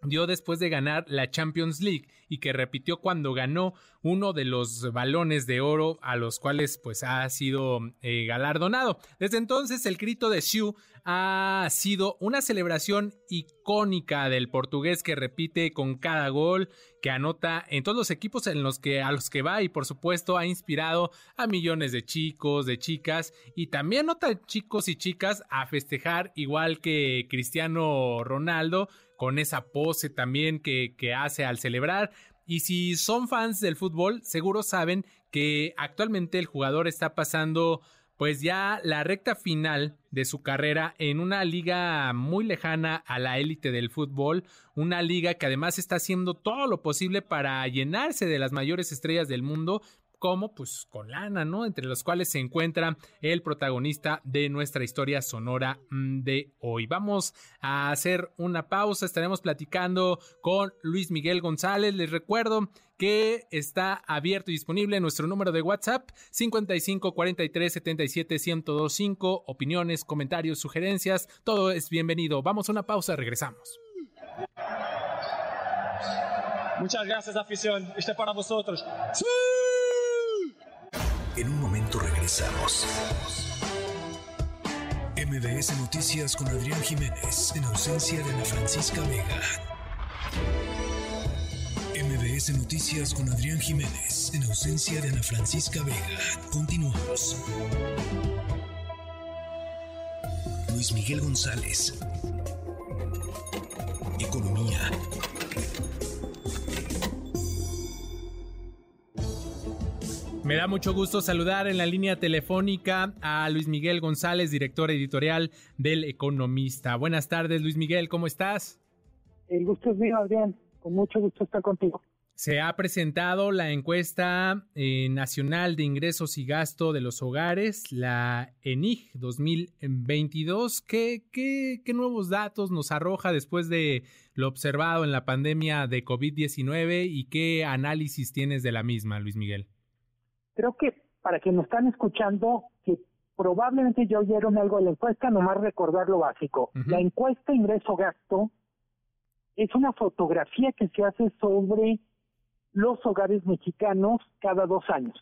Speaker 2: dio después de ganar la Champions League y que repitió cuando ganó uno de los balones de oro a los cuales pues ha sido eh, galardonado. Desde entonces el grito de Siu ha sido una celebración icónica del portugués que repite con cada gol que anota en todos los equipos en los que a los que va y por supuesto ha inspirado a millones de chicos, de chicas y también nota chicos y chicas a festejar igual que Cristiano Ronaldo con esa pose también que, que hace al celebrar. Y si son fans del fútbol, seguro saben que actualmente el jugador está pasando pues ya la recta final de su carrera en una liga muy lejana a la élite del fútbol, una liga que además está haciendo todo lo posible para llenarse de las mayores estrellas del mundo, como pues con lana, ¿no? Entre los cuales se encuentra el protagonista de nuestra historia sonora mm, de hoy. Vamos a hacer una pausa, estaremos platicando con Luis Miguel González. Les recuerdo que está abierto y disponible nuestro número de WhatsApp 55 43 77 1025. Opiniones, comentarios, sugerencias, todo es bienvenido. Vamos a una pausa, regresamos.
Speaker 15: Muchas gracias, afición. Este es para vosotros.
Speaker 1: En un momento regresamos. MBS Noticias con Adrián Jiménez en ausencia de Ana Francisca Vega. MBS Noticias con Adrián Jiménez en ausencia de Ana Francisca Vega. Continuamos. Luis Miguel González. Economía.
Speaker 2: Me da mucho gusto saludar en la línea telefónica a Luis Miguel González, director editorial del Economista. Buenas tardes, Luis Miguel, ¿cómo estás?
Speaker 16: El gusto es mío, Adrián. Con mucho gusto estar contigo.
Speaker 2: Se ha presentado la encuesta eh, nacional de ingresos y gasto de los hogares, la ENIG 2022. ¿Qué, qué, qué nuevos datos nos arroja después de lo observado en la pandemia de COVID-19 y qué análisis tienes de la misma, Luis Miguel?
Speaker 16: Creo que para quienes nos están escuchando, que probablemente ya oyeron algo de la encuesta, nomás recordar lo básico. La encuesta ingreso-gasto es una fotografía que se hace sobre los hogares mexicanos cada dos años.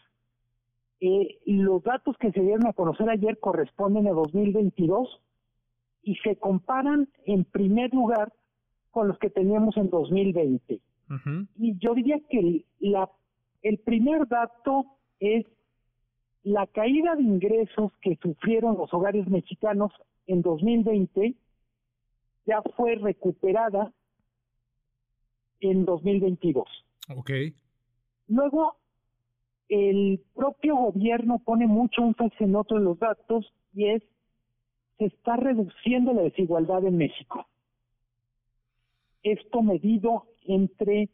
Speaker 16: Eh, los datos que se dieron a conocer ayer corresponden a 2022 y se comparan en primer lugar con los que teníamos en 2020. Y yo diría que la, el primer dato es la caída de ingresos que sufrieron los hogares mexicanos en 2020 ya fue recuperada en 2022.
Speaker 2: Ok.
Speaker 16: Luego, el propio gobierno pone mucho énfasis en otro de los datos y es se está reduciendo la desigualdad en México. Esto medido entre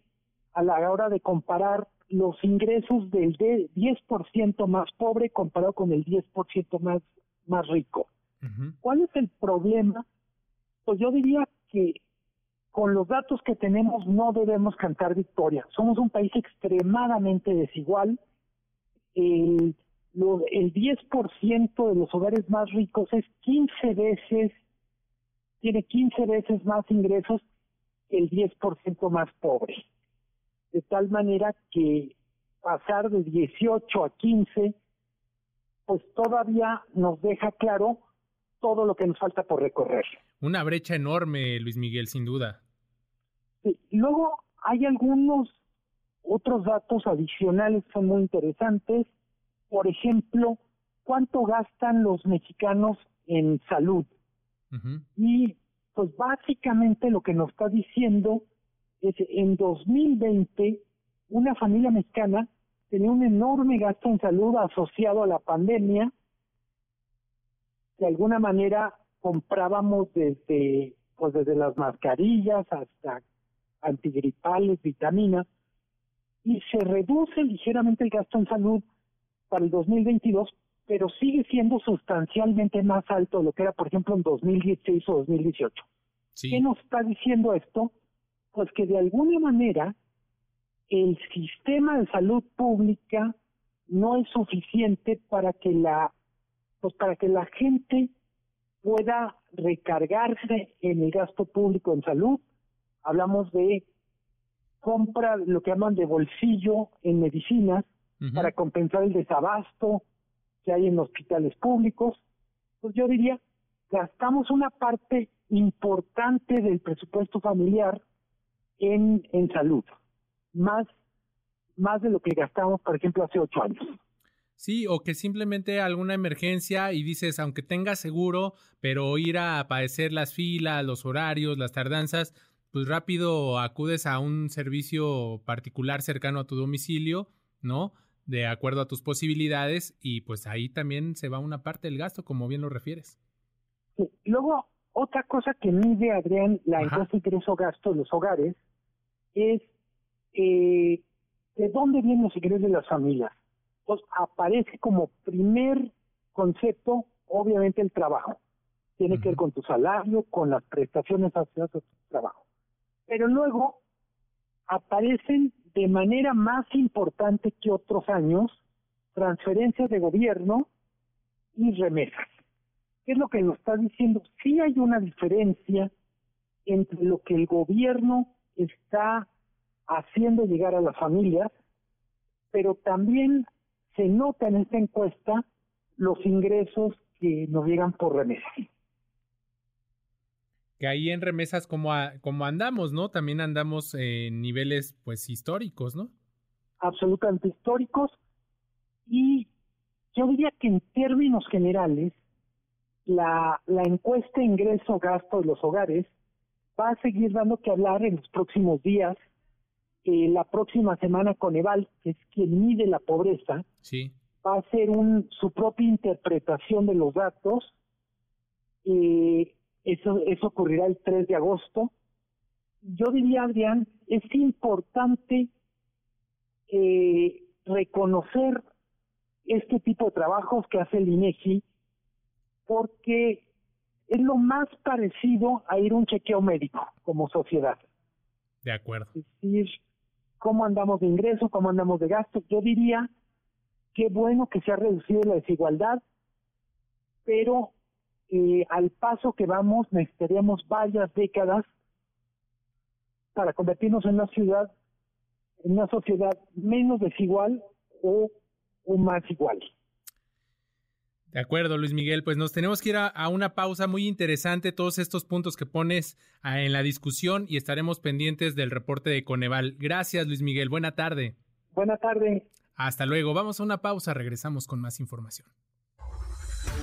Speaker 16: a la hora de comparar los ingresos del de- 10% más pobre comparado con el 10% más, más rico. ¿Cuál es el problema? Pues yo diría que con los datos que tenemos no debemos cantar victoria. Somos un país extremadamente desigual. El, lo- el 10% de los hogares más ricos es 15 veces, tiene 15 veces más ingresos que el 10% más pobre. De tal manera que pasar de 18 a 15, pues todavía nos deja claro todo lo que nos falta por recorrer.
Speaker 2: Una brecha enorme, Luis Miguel, sin duda.
Speaker 16: Sí, luego hay algunos otros datos adicionales que son muy interesantes. Por ejemplo, cuánto gastan los mexicanos en salud. Y pues básicamente lo que nos está diciendo es en 2020 una familia mexicana tenía un enorme gasto en salud asociado a la pandemia. De alguna manera comprábamos desde pues desde las mascarillas hasta antigripales, vitaminas, y se reduce ligeramente el gasto en salud para el 2022, pero sigue siendo sustancialmente más alto de lo que era, por ejemplo, en 2016 o 2018. ¿Qué nos está diciendo esto? Pues que de alguna manera el sistema de salud pública no es suficiente para que la pues para que la gente pueda recargarse en el gasto público en salud. Hablamos de compra, lo que llaman de bolsillo en medicinas, para compensar el desabasto que hay en hospitales públicos. Pues yo diría, gastamos una parte importante del presupuesto familiar en, en salud, más, más de lo que gastamos, por ejemplo, hace ocho años.
Speaker 2: Sí, o que simplemente alguna emergencia y dices, aunque tengas seguro, pero ir a padecer las filas, los horarios, las tardanzas, pues rápido acudes a un servicio particular cercano a tu domicilio, ¿no? De acuerdo a tus posibilidades y pues ahí también se va una parte del gasto, como bien lo refieres.
Speaker 16: Sí, Luego, otra cosa que mide, Adrián, la encuesta ingreso-gasto de los hogares es eh, de dónde vienen los ingresos de las familias. Pues aparece como primer concepto, obviamente, el trabajo. Tiene que ver con tu salario, con las prestaciones asociadas a tu trabajo. Pero luego aparecen de manera más importante que otros años transferencias de gobierno y remesas. ¿Qué es lo que nos está diciendo? Sí hay una diferencia entre lo que el gobierno está haciendo llegar a las familias, pero también se nota en esta encuesta los ingresos que nos llegan por remesas.
Speaker 2: Que ahí en remesas como, a- como andamos, ¿no? También andamos en niveles pues históricos, ¿no?
Speaker 16: absolutamente históricos y yo diría que en términos generales la, la encuesta ingreso-gasto de los hogares va a seguir dando que hablar en los próximos días. Eh, la próxima semana Coneval, que es quien mide la pobreza,
Speaker 2: Sí.
Speaker 16: va a hacer un, su propia interpretación de los datos. Eh, eso, eso ocurrirá el 3 de agosto. Yo diría, Adrián, es importante eh, reconocer este tipo de trabajos que hace el INEGI porque es lo más parecido a ir a un chequeo médico como sociedad.
Speaker 2: De acuerdo.
Speaker 16: Es decir, cómo andamos de ingreso, cómo andamos de gasto. Yo diría qué bueno que se ha reducido la desigualdad, pero eh, al paso que vamos necesitaríamos varias décadas para convertirnos en una ciudad, en una sociedad menos desigual o, o más igual.
Speaker 2: De acuerdo, Luis Miguel. Pues nos tenemos que ir a, a una pausa muy interesante, todos estos puntos que pones ah, en la discusión y estaremos pendientes del reporte de Coneval. Gracias, Luis Miguel. Buena tarde.
Speaker 16: Buena tarde.
Speaker 2: Hasta luego. Vamos a una pausa, regresamos con más información.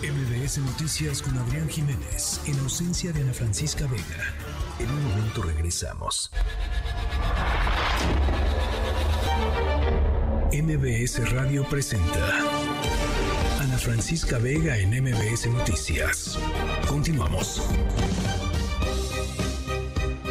Speaker 1: MBS Noticias con Adrián Jiménez, en ausencia de Ana Francisca Vega. En un momento regresamos. MBS Radio presenta Ana Francisca Vega en MBS Noticias. Continuamos.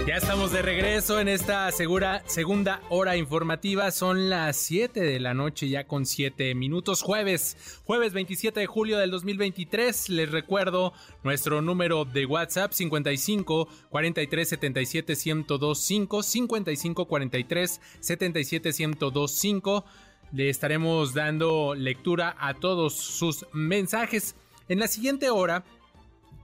Speaker 2: Ya estamos de regreso en esta segura segunda hora informativa. Son las 7 de la noche ya con 7 minutos. Jueves, jueves 27 de julio del 2023. Les recuerdo nuestro número de WhatsApp 55 43 77 1025 55 43 77 1025. Le estaremos dando lectura a todos sus mensajes. En la siguiente hora,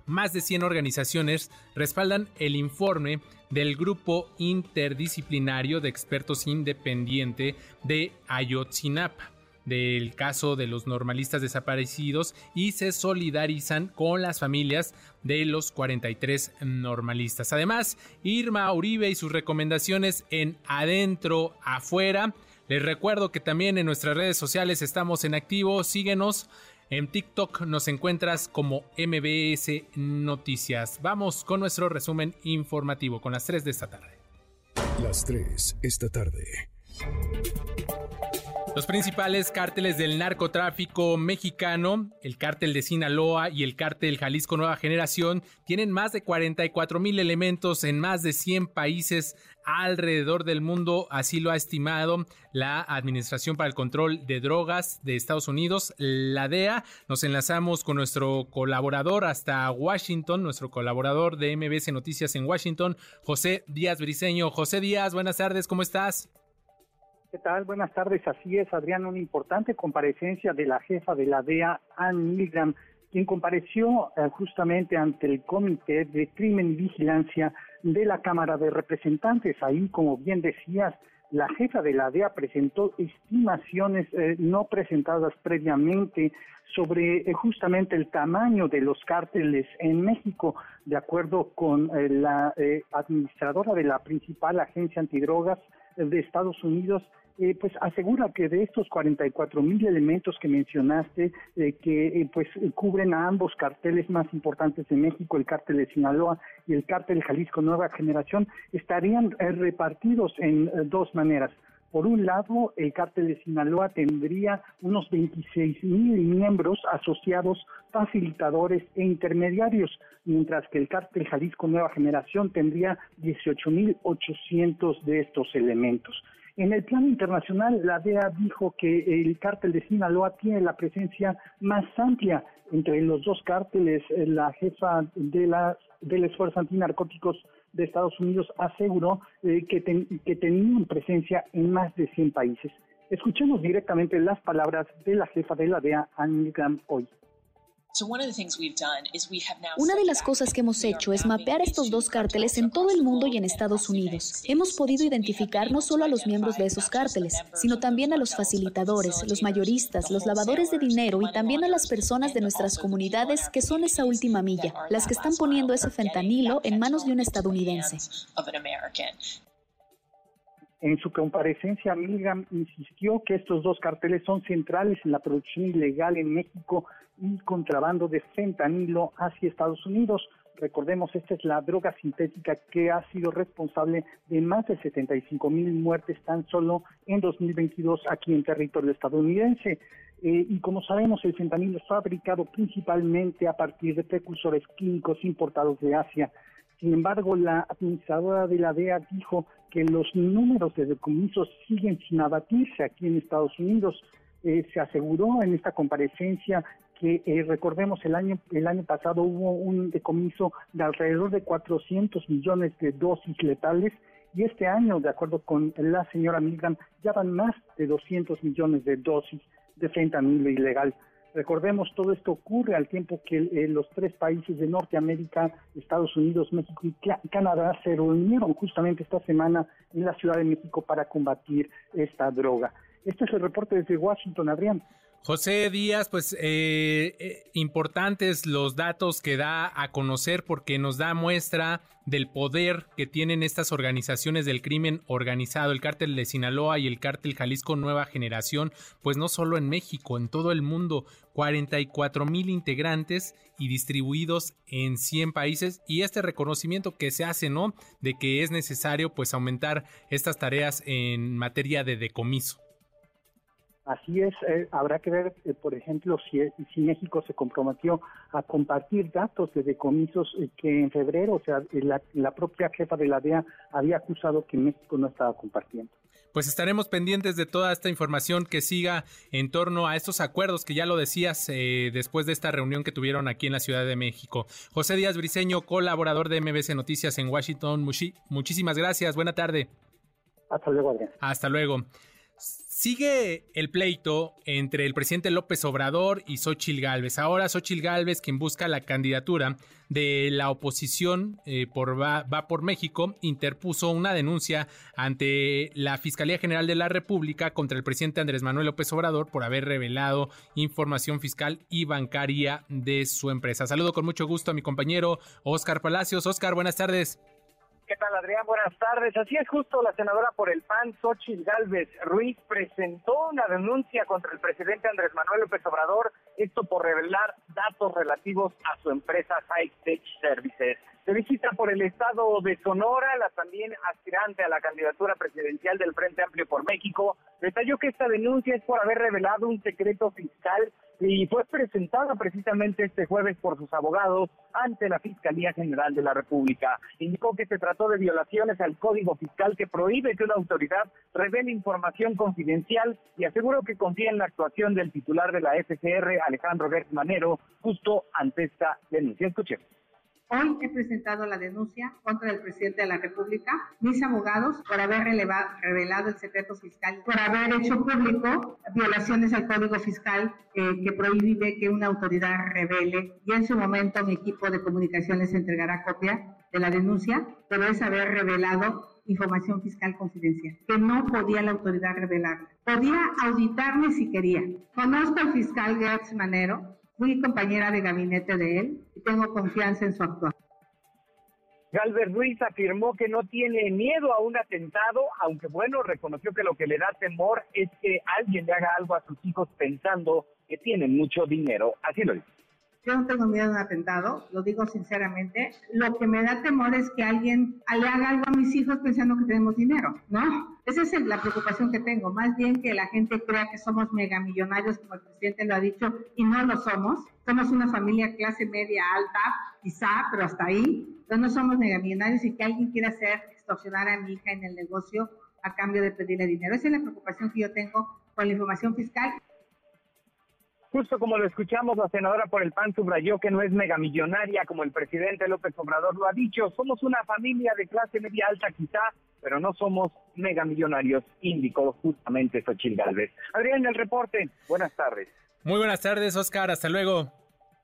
Speaker 2: más de 100 organizaciones respaldan el informe del grupo interdisciplinario de expertos independiente de Ayotzinapa del caso de los normalistas desaparecidos y se solidarizan con las familias de los 43 normalistas. Además, Irma Uribe y sus recomendaciones en Adentro, Afuera. Les recuerdo que también en nuestras redes sociales estamos en activo. Síguenos. En TikTok nos encuentras como MBS Noticias. Vamos con nuestro resumen informativo con las 3 de esta tarde.
Speaker 1: Las 3 esta tarde.
Speaker 2: Los principales cárteles del narcotráfico mexicano, el cártel de Sinaloa y el cártel Jalisco Nueva Generación, tienen más de 44 mil elementos en más de 100 países alrededor del mundo, así lo ha estimado la Administración para el Control de Drogas de Estados Unidos, la DEA. Nos enlazamos con nuestro colaborador hasta Washington, nuestro colaborador de MBC Noticias en Washington, José Díaz Briseño. José Díaz, buenas tardes, ¿cómo estás?
Speaker 17: ¿Qué tal? Buenas tardes. Así es, Adrián, una importante comparecencia de la jefa de la DEA, Ann Milgram, quien compareció eh, justamente ante el Comité de Crimen y Vigilancia de la Cámara de Representantes. Ahí, como bien decías, la jefa de la DEA presentó estimaciones eh, no presentadas previamente sobre eh, justamente el tamaño de los cárteles en México, de acuerdo con eh, la administradora de la principal agencia antidrogas de Estados Unidos, eh, pues asegura que de estos 44 mil elementos que mencionaste, eh, que eh, pues cubren a ambos carteles más importantes de México, el cártel de Sinaloa y el cártel Jalisco Nueva Generación, estarían repartidos en dos maneras. Por un lado, el cártel de Sinaloa tendría unos 26 mil miembros asociados, facilitadores e intermediarios, mientras que el cártel Jalisco Nueva Generación tendría 18 mil 800 de estos elementos. En el plano internacional, la DEA dijo que el cártel de Sinaloa tiene la presencia más amplia entre los dos cárteles. La jefa de la, del esfuerzo antinarcóticos de Estados Unidos aseguró eh, que, que tenían presencia en más de 100 países. Escuchemos directamente las palabras de la jefa de la DEA, Anne Graham, hoy.
Speaker 18: Una de las cosas que hemos hecho es mapear estos dos cárteles en todo el mundo y en Estados Unidos. Hemos podido identificar no solo a los miembros de esos cárteles, sino también a los facilitadores, los mayoristas, los lavadores de dinero y también a las personas de nuestras comunidades que son esa última milla, las que están poniendo ese fentanilo en manos de un estadounidense.
Speaker 17: En su comparecencia, Milgram insistió que estos dos carteles son centrales en la producción ilegal en México y contrabando de fentanilo hacia Estados Unidos. Recordemos, esta es la droga sintética que ha sido responsable de más de 75 mil muertes tan solo en 2022 aquí en territorio estadounidense. Eh, y como sabemos, el fentanilo es fabricado principalmente a partir de precursores químicos importados de Asia. Sin embargo, la administradora de la DEA dijo que los números de decomisos siguen sin abatirse aquí en Estados Unidos. Eh, se aseguró en esta comparecencia que eh, recordemos el año el año pasado hubo un decomiso de alrededor de 400 millones de dosis letales y este año, de acuerdo con la señora Milgram, ya van más de 200 millones de dosis de fentanilo ilegal. Recordemos, todo esto ocurre al tiempo que eh, los tres países de Norteamérica, Estados Unidos, México y Canadá se reunieron justamente esta semana en la Ciudad de México para combatir esta droga. Este es el reporte desde Washington, Adrián.
Speaker 2: José Díaz, pues eh, eh, importantes los datos que da a conocer porque nos da muestra del poder que tienen estas organizaciones del crimen organizado, el cártel de Sinaloa y el cártel Jalisco Nueva Generación, pues no solo en México, en todo el mundo, 44 mil integrantes y distribuidos en 100 países y este reconocimiento que se hace, ¿no? De que es necesario pues aumentar estas tareas en materia de decomiso.
Speaker 16: Así es, eh, habrá que ver, eh, por ejemplo, si, si México se comprometió a compartir datos de decomisos eh, que en febrero, o sea, la, la propia jefa de la DEA había acusado que México no estaba compartiendo.
Speaker 2: Pues estaremos pendientes de toda esta información que siga en torno a estos acuerdos que ya lo decías eh, después de esta reunión que tuvieron aquí en la Ciudad de México. José Díaz Briceño, colaborador de MBC Noticias en Washington. Muchi- muchísimas gracias. Buena tarde.
Speaker 16: Hasta luego, Adrián.
Speaker 2: Hasta luego. Sigue el pleito entre el presidente López Obrador y Xochil Gálvez. Ahora Xochil Gálvez, quien busca la candidatura de la oposición eh, por va, Va por México, interpuso una denuncia ante la Fiscalía General de la República contra el presidente Andrés Manuel López Obrador por haber revelado información fiscal y bancaria de su empresa. Saludo con mucho gusto a mi compañero Oscar Palacios. Oscar, buenas tardes.
Speaker 4: ¿Qué tal, Adrián? Buenas tardes. Así es justo, la senadora por el PAN, Xochitl Galvez Ruiz, presentó una denuncia contra el presidente Andrés Manuel López Obrador, esto por revelar datos relativos a su empresa High Tech Services. De visita por el estado de Sonora, la también aspirante a la candidatura presidencial del Frente Amplio por México, detalló que esta denuncia es por haber revelado un secreto fiscal y fue presentada precisamente este jueves por sus abogados ante la Fiscalía General de la República. Indicó que se trató de violaciones al Código Fiscal que prohíbe que una autoridad revele información confidencial y aseguró que confía en la actuación del titular de la FCR, Alejandro Gertz Manero, justo ante esta denuncia. Escuchemos.
Speaker 19: Hoy he presentado la denuncia contra el presidente de la República, mis abogados, por haber revelado el secreto fiscal, por haber hecho público violaciones al Código Fiscal eh, que prohíbe que una autoridad revele. Y en su momento mi equipo de comunicaciones entregará copia de la denuncia, pero es haber revelado información fiscal confidencial, que no podía la autoridad revelarla. Podía auditarme si quería. Conozco al fiscal Gertz Manero, fui compañera de gabinete de él y tengo confianza en su actuación.
Speaker 4: Galvez Ruiz afirmó que no tiene miedo a un atentado, aunque bueno, reconoció que lo que le da temor es que alguien le haga algo a sus hijos pensando que tienen mucho dinero. Así lo dice.
Speaker 19: Yo no tengo miedo a un atentado, lo digo sinceramente. Lo que me da temor es que alguien le haga algo a mis hijos pensando que tenemos dinero, ¿no? Esa es la preocupación que tengo. Más bien que la gente crea que somos megamillonarios, como el presidente lo ha dicho, y no lo somos. Somos una familia clase media alta, quizá, pero hasta ahí. Pero no somos megamillonarios y que alguien quiera hacer extorsionar a mi hija en el negocio a cambio de pedirle dinero. Esa es la preocupación que yo tengo con la información fiscal.
Speaker 4: Justo como lo escuchamos, la senadora por el PAN subrayó que no es megamillonaria como el presidente López Obrador lo ha dicho. Somos una familia de clase media alta quizá, pero no somos megamillonarios, indicó justamente Xochitl Galvez. Adrián, el reporte. Buenas tardes.
Speaker 2: Muy buenas tardes, Oscar. Hasta luego.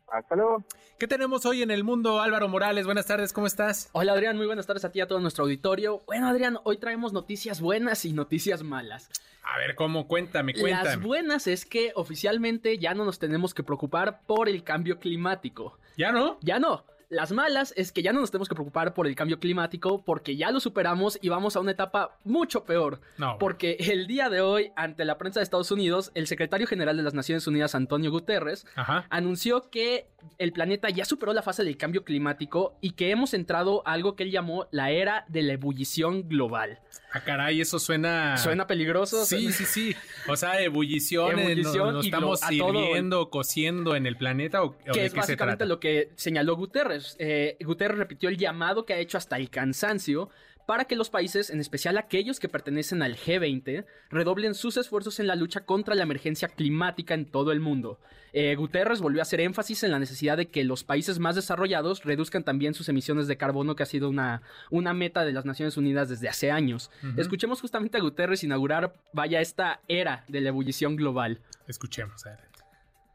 Speaker 4: Hasta luego.
Speaker 2: ¿Qué tenemos hoy en el mundo, Álvaro Morales? Buenas tardes, ¿cómo estás?
Speaker 20: Hola Adrián, muy buenas tardes a ti y a todo nuestro auditorio. Bueno Adrián, hoy traemos noticias buenas y noticias malas.
Speaker 2: A ver, ¿cómo? Cuéntame, cuéntame.
Speaker 20: Las buenas es que oficialmente ya no nos tenemos que preocupar por el cambio climático.
Speaker 2: ¿Ya no?
Speaker 20: Ya no. Las malas es que ya no nos tenemos que preocupar por el cambio climático porque ya lo superamos y vamos a una etapa mucho peor.
Speaker 2: No.
Speaker 20: Porque el día de hoy, ante la prensa de Estados Unidos, el secretario general de las Naciones Unidas, Antonio Guterres,
Speaker 2: Ajá.
Speaker 20: anunció que el planeta ya superó la fase del cambio climático y que hemos entrado a algo que él llamó la era de la ebullición global.
Speaker 2: Ah, caray, eso suena...
Speaker 20: ¿Suena peligroso?
Speaker 2: Sí, sí, sí. O sea, ebullición,
Speaker 20: Ebullición
Speaker 2: ¿nos, nos
Speaker 20: y
Speaker 2: estamos
Speaker 20: todo-
Speaker 2: sirviendo, cociendo en el planeta o, o de
Speaker 20: que es
Speaker 2: qué se
Speaker 20: básicamente
Speaker 2: trata?
Speaker 20: lo que señaló Guterres. Eh, Guterres repitió el llamado que ha hecho hasta el cansancio para que los países, en especial aquellos que pertenecen al G20, redoblen sus esfuerzos en la lucha contra la emergencia climática en todo el mundo. Eh, Guterres volvió a hacer énfasis en la necesidad de que los países más desarrollados reduzcan también sus emisiones de carbono, que ha sido una, una meta de las Naciones Unidas desde hace años. Escuchemos justamente a Guterres inaugurar, vaya, esta era de la ebullición global.
Speaker 2: Escuchemos.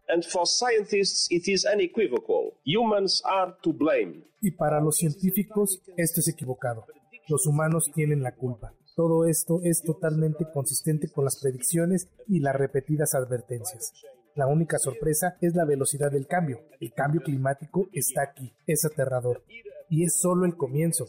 Speaker 21: And for scientists, it is unequivocal. Humans are to blame.
Speaker 22: Y para los científicos, esto es equivocado. Los humanos tienen la culpa. Todo esto es totalmente consistente con las predicciones y las repetidas advertencias. La única sorpresa es la velocidad del cambio. El cambio climático está aquí, es aterrador. Y es solo el comienzo.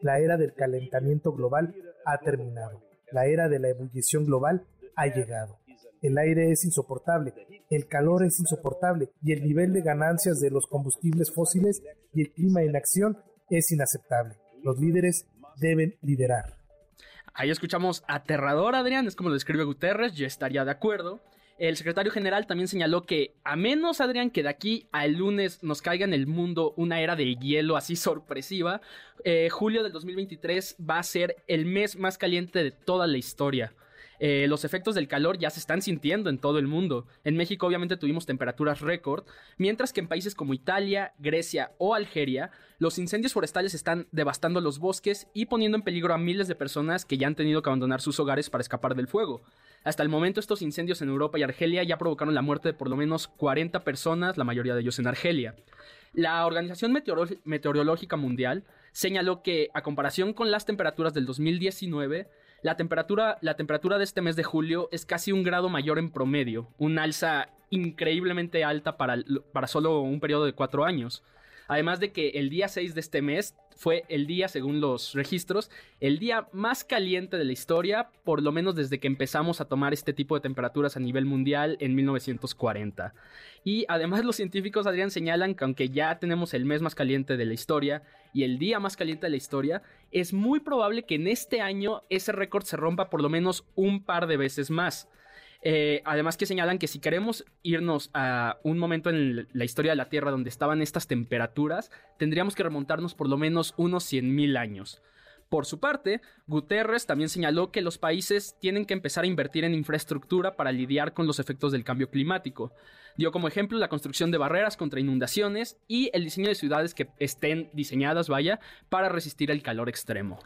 Speaker 22: La era del calentamiento global ha terminado. La era de la ebullición global ha llegado. El aire es insoportable, el calor es insoportable y el nivel de ganancias de los combustibles fósiles y el clima en acción es inaceptable. Los líderes deben liderar.
Speaker 20: Ahí escuchamos aterrador, Adrián, es como lo describe Guterres, yo estaría de acuerdo. El secretario general también señaló que, a menos, Adrián, que de aquí al lunes nos caiga en el mundo una era del hielo así sorpresiva, eh, julio del 2023 va a ser el mes más caliente de toda la historia. Eh, los efectos del calor ya se están sintiendo en todo el mundo. En México obviamente tuvimos temperaturas récord, mientras que en países como Italia, Grecia o Algeria, los incendios forestales están devastando los bosques y poniendo en peligro a miles de personas que ya han tenido que abandonar sus hogares para escapar del fuego. Hasta el momento estos incendios en Europa y Argelia ya provocaron la muerte de por lo menos 40 personas, la mayoría de ellos en Argelia. La Organización Meteorológica Mundial señaló que, a comparación con las temperaturas del 2019, la temperatura, la temperatura de este mes de julio es casi un grado mayor en promedio, un alza increíblemente alta para, para solo un periodo de cuatro años. Además de que el día 6 de este mes fue el día, según los registros, el día más caliente de la historia, por lo menos desde que empezamos a tomar este tipo de temperaturas a nivel mundial en 1940. Y además los científicos, Adrián, señalan que aunque ya tenemos el mes más caliente de la historia y el día más caliente de la historia, es muy probable que en este año ese récord se rompa por lo menos un par de veces más. Eh, además que señalan que si queremos irnos a un momento en la historia de la Tierra donde estaban estas temperaturas, tendríamos que remontarnos por lo menos unos 100.000 años. Por su parte, Guterres también señaló que los países tienen que empezar a invertir en infraestructura para lidiar con los efectos del cambio climático. Dio como ejemplo la construcción de barreras contra inundaciones y el diseño de ciudades que estén diseñadas, vaya, para resistir el calor extremo.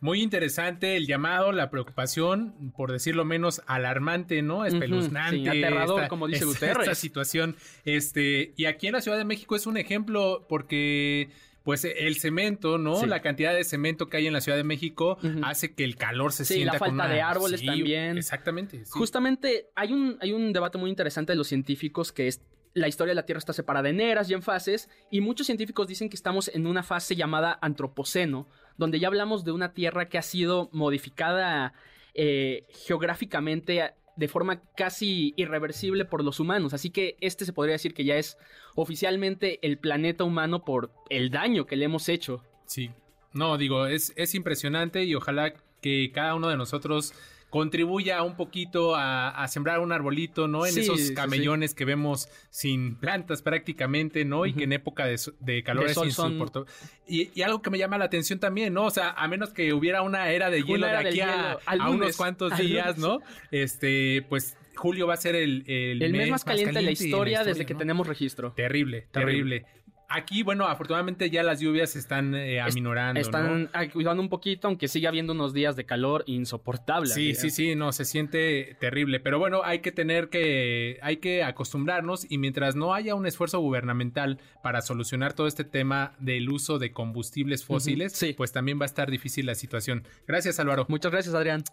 Speaker 2: Muy interesante el llamado, la preocupación, por decirlo menos alarmante, ¿no? Espeluznante.
Speaker 20: sí, aterrador, como dice Guterres.
Speaker 2: Esta situación. Este, y aquí en la Ciudad de México es un ejemplo porque pues el cemento, ¿no?
Speaker 20: Sí.
Speaker 2: La cantidad de cemento que hay en la Ciudad de México hace que el calor se
Speaker 20: Sí,
Speaker 2: sienta
Speaker 20: la
Speaker 2: con
Speaker 20: falta
Speaker 2: una-
Speaker 20: de árboles
Speaker 2: Sí,
Speaker 20: también.
Speaker 2: Exactamente.
Speaker 20: Justamente hay un, hay un debate muy interesante de los científicos que es la historia de la Tierra está separada en eras y en fases y muchos científicos dicen que estamos en una fase llamada antropoceno, donde ya hablamos de una Tierra que ha sido modificada eh, geográficamente de forma casi irreversible por los humanos. Así que este se podría decir que ya es oficialmente el planeta humano por el daño que le hemos hecho.
Speaker 2: Sí. No, digo, es, es impresionante y ojalá que cada uno de nosotros contribuya un poquito a, a sembrar un arbolito, ¿no? En
Speaker 20: Sí,
Speaker 2: esos
Speaker 20: sí, sí.
Speaker 2: camellones que vemos sin plantas prácticamente, ¿no? Y que en época de, de calor
Speaker 20: De
Speaker 2: es
Speaker 20: son-
Speaker 2: insoportable. Y, y algo que me llama la atención también, ¿no? O sea, a menos que hubiera una era de hielo de
Speaker 20: era
Speaker 2: aquí a,
Speaker 20: hielo.
Speaker 2: Unos cuantos
Speaker 20: Al
Speaker 2: días,
Speaker 20: lunes.
Speaker 2: ¿no? Este, pues julio va a ser el, el,
Speaker 20: El mes más caliente de la historia desde que tenemos registro.
Speaker 2: Terrible,
Speaker 20: Terrible.
Speaker 2: terrible. Aquí, bueno, afortunadamente ya las lluvias se están eh, aminorando, ¿no?
Speaker 20: Están ah, cuidando un poquito, aunque sigue habiendo unos días de calor insoportable.
Speaker 2: Sí, sí, sí, no, se siente terrible, pero bueno, hay que tener que, hay que acostumbrarnos y mientras no haya un esfuerzo gubernamental para solucionar todo este tema del uso de combustibles fósiles, pues también va a estar difícil la situación. Gracias, Álvaro.
Speaker 20: Muchas gracias, Adrián.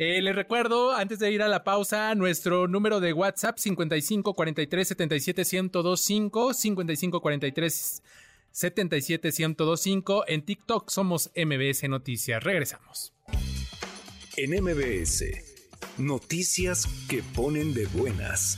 Speaker 2: Eh, les recuerdo, antes de ir a la pausa, nuestro número de WhatsApp 55 43 77 1025 55 43 77 1025 en TikTok somos MBS Noticias. Regresamos.
Speaker 1: En MBS, noticias que ponen de buenas.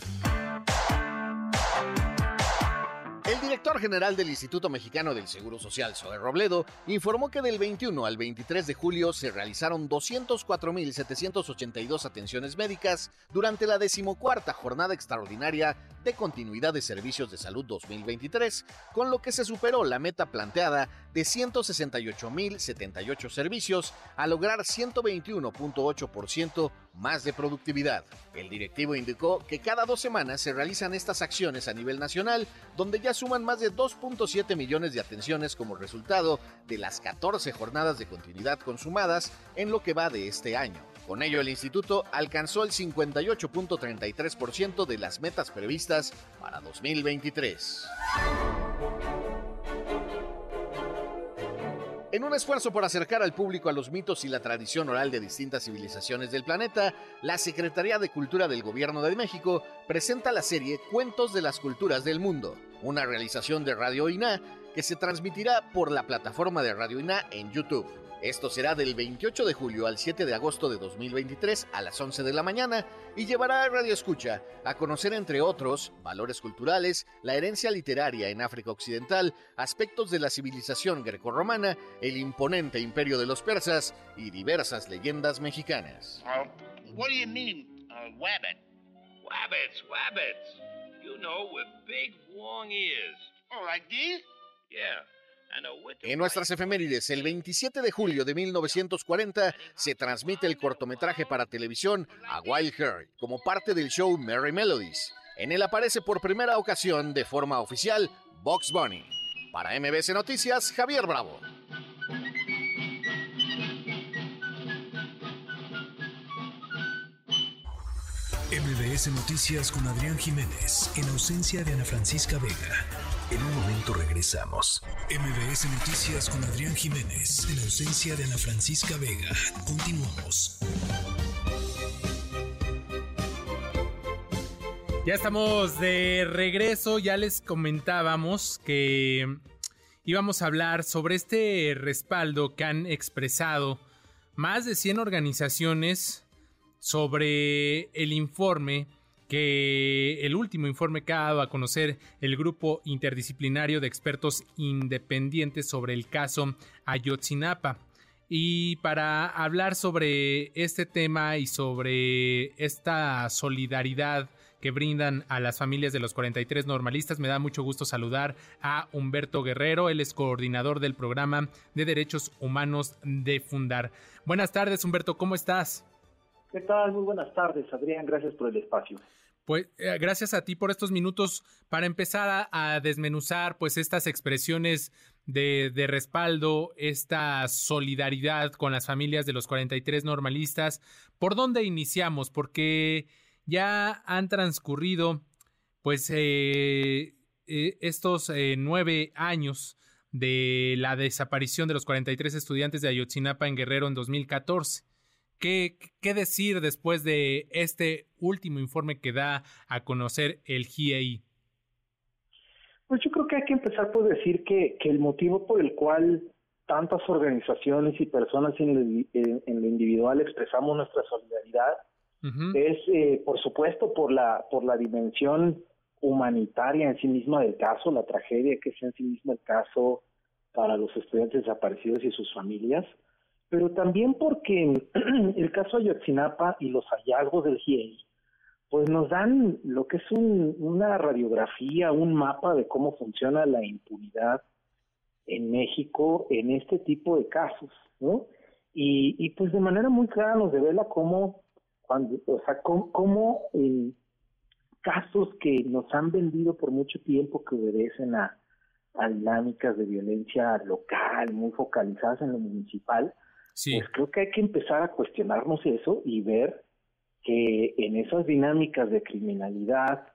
Speaker 23: Director general del Instituto Mexicano del Seguro Social, Zoe Robledo, informó que del 21 al 23 de julio se realizaron 204.782 atenciones médicas durante la decimocuarta jornada extraordinaria de continuidad de servicios de salud 2023, con lo que se superó la meta planteada de 168.078 servicios a lograr 121.8% más de productividad. El directivo indicó que cada dos semanas se realizan estas acciones a nivel nacional, donde ya suman más de 2.7 millones de atenciones como resultado de las 14 jornadas de continuidad consumadas en lo que va de este año. Con ello, el instituto alcanzó el 58.33% de las metas previstas para 2023. En un esfuerzo por acercar al público a los mitos y la tradición oral de distintas civilizaciones del planeta, la Secretaría de Cultura del Gobierno de México presenta la serie Cuentos de las Culturas del Mundo, una realización de Radio INA que se transmitirá por la plataforma de Radio INA en YouTube. Esto será del 28 de julio al 7 de agosto de 2023 a las 11 de la mañana y llevará a Radio Escucha a conocer, entre otros, valores culturales, la herencia literaria en África Occidental, aspectos de la civilización grecorromana, el imponente imperio de los persas y diversas leyendas mexicanas.
Speaker 24: Uh, what do you mean, uh, wabbit?
Speaker 25: Wabbits, wabbits. You know, with big long ears.
Speaker 26: Oh, like these?
Speaker 25: Yeah.
Speaker 23: En nuestras efemérides, el 27 de julio de 1940 se transmite el cortometraje para televisión A Wild Hair como parte del show Merry Melodies. En él aparece por primera ocasión de forma oficial Box Bunny. Para MBC Noticias, Javier Bravo.
Speaker 1: MBS Noticias con Adrián Jiménez, en ausencia de Ana Francisca Vega. En un momento regresamos. MBS Noticias con Adrián Jiménez, en ausencia de Ana Francisca Vega. Continuamos.
Speaker 2: Ya estamos de regreso, ya les comentábamos que íbamos a hablar sobre este respaldo que han expresado más de 100 organizaciones sobre el informe que el último informe que ha dado a conocer el grupo interdisciplinario de expertos independientes sobre el caso Ayotzinapa. Y para hablar sobre este tema y sobre esta solidaridad que brindan a las familias de los 43 normalistas, me da mucho gusto saludar a Humberto Guerrero, él es coordinador del programa de derechos humanos de Fundar. Buenas tardes, Humberto, ¿cómo estás?
Speaker 24: ¿Qué tal? Muy buenas tardes, Adrián. Gracias por el espacio.
Speaker 2: Pues eh, gracias a ti por estos minutos para empezar a, desmenuzar pues estas expresiones de, respaldo, esta solidaridad con las familias de los 43 normalistas. ¿Por dónde iniciamos? Porque ya han transcurrido pues eh, eh, estos nueve años de la desaparición de los 43 estudiantes de Ayotzinapa en Guerrero en 2014. ¿Qué, ¿Qué, decir después de este último informe que da a conocer el GIEI?
Speaker 24: Pues yo creo que hay que empezar por decir que, que el motivo por el cual tantas organizaciones y personas en lo, en, en lo individual expresamos nuestra solidaridad uh -huh. es, eh, por supuesto, por la, por la dimensión humanitaria en sí misma del caso, la tragedia que es en sí misma el caso para los estudiantes desaparecidos y sus familias, pero también porque [clears throat] el caso Ayotzinapa y los hallazgos del GIEI pues nos dan lo que es un, una radiografía, un mapa de cómo funciona la impunidad en México en este tipo de casos, ¿no? Y, y pues de manera muy clara nos revela cómo, cuando, o sea, cómo, cómo eh, casos que nos han vendido por mucho tiempo que obedecen a dinámicas de violencia local, muy focalizadas en lo municipal, pues creo que hay que empezar a cuestionarnos eso y ver que en esas dinámicas de criminalidad,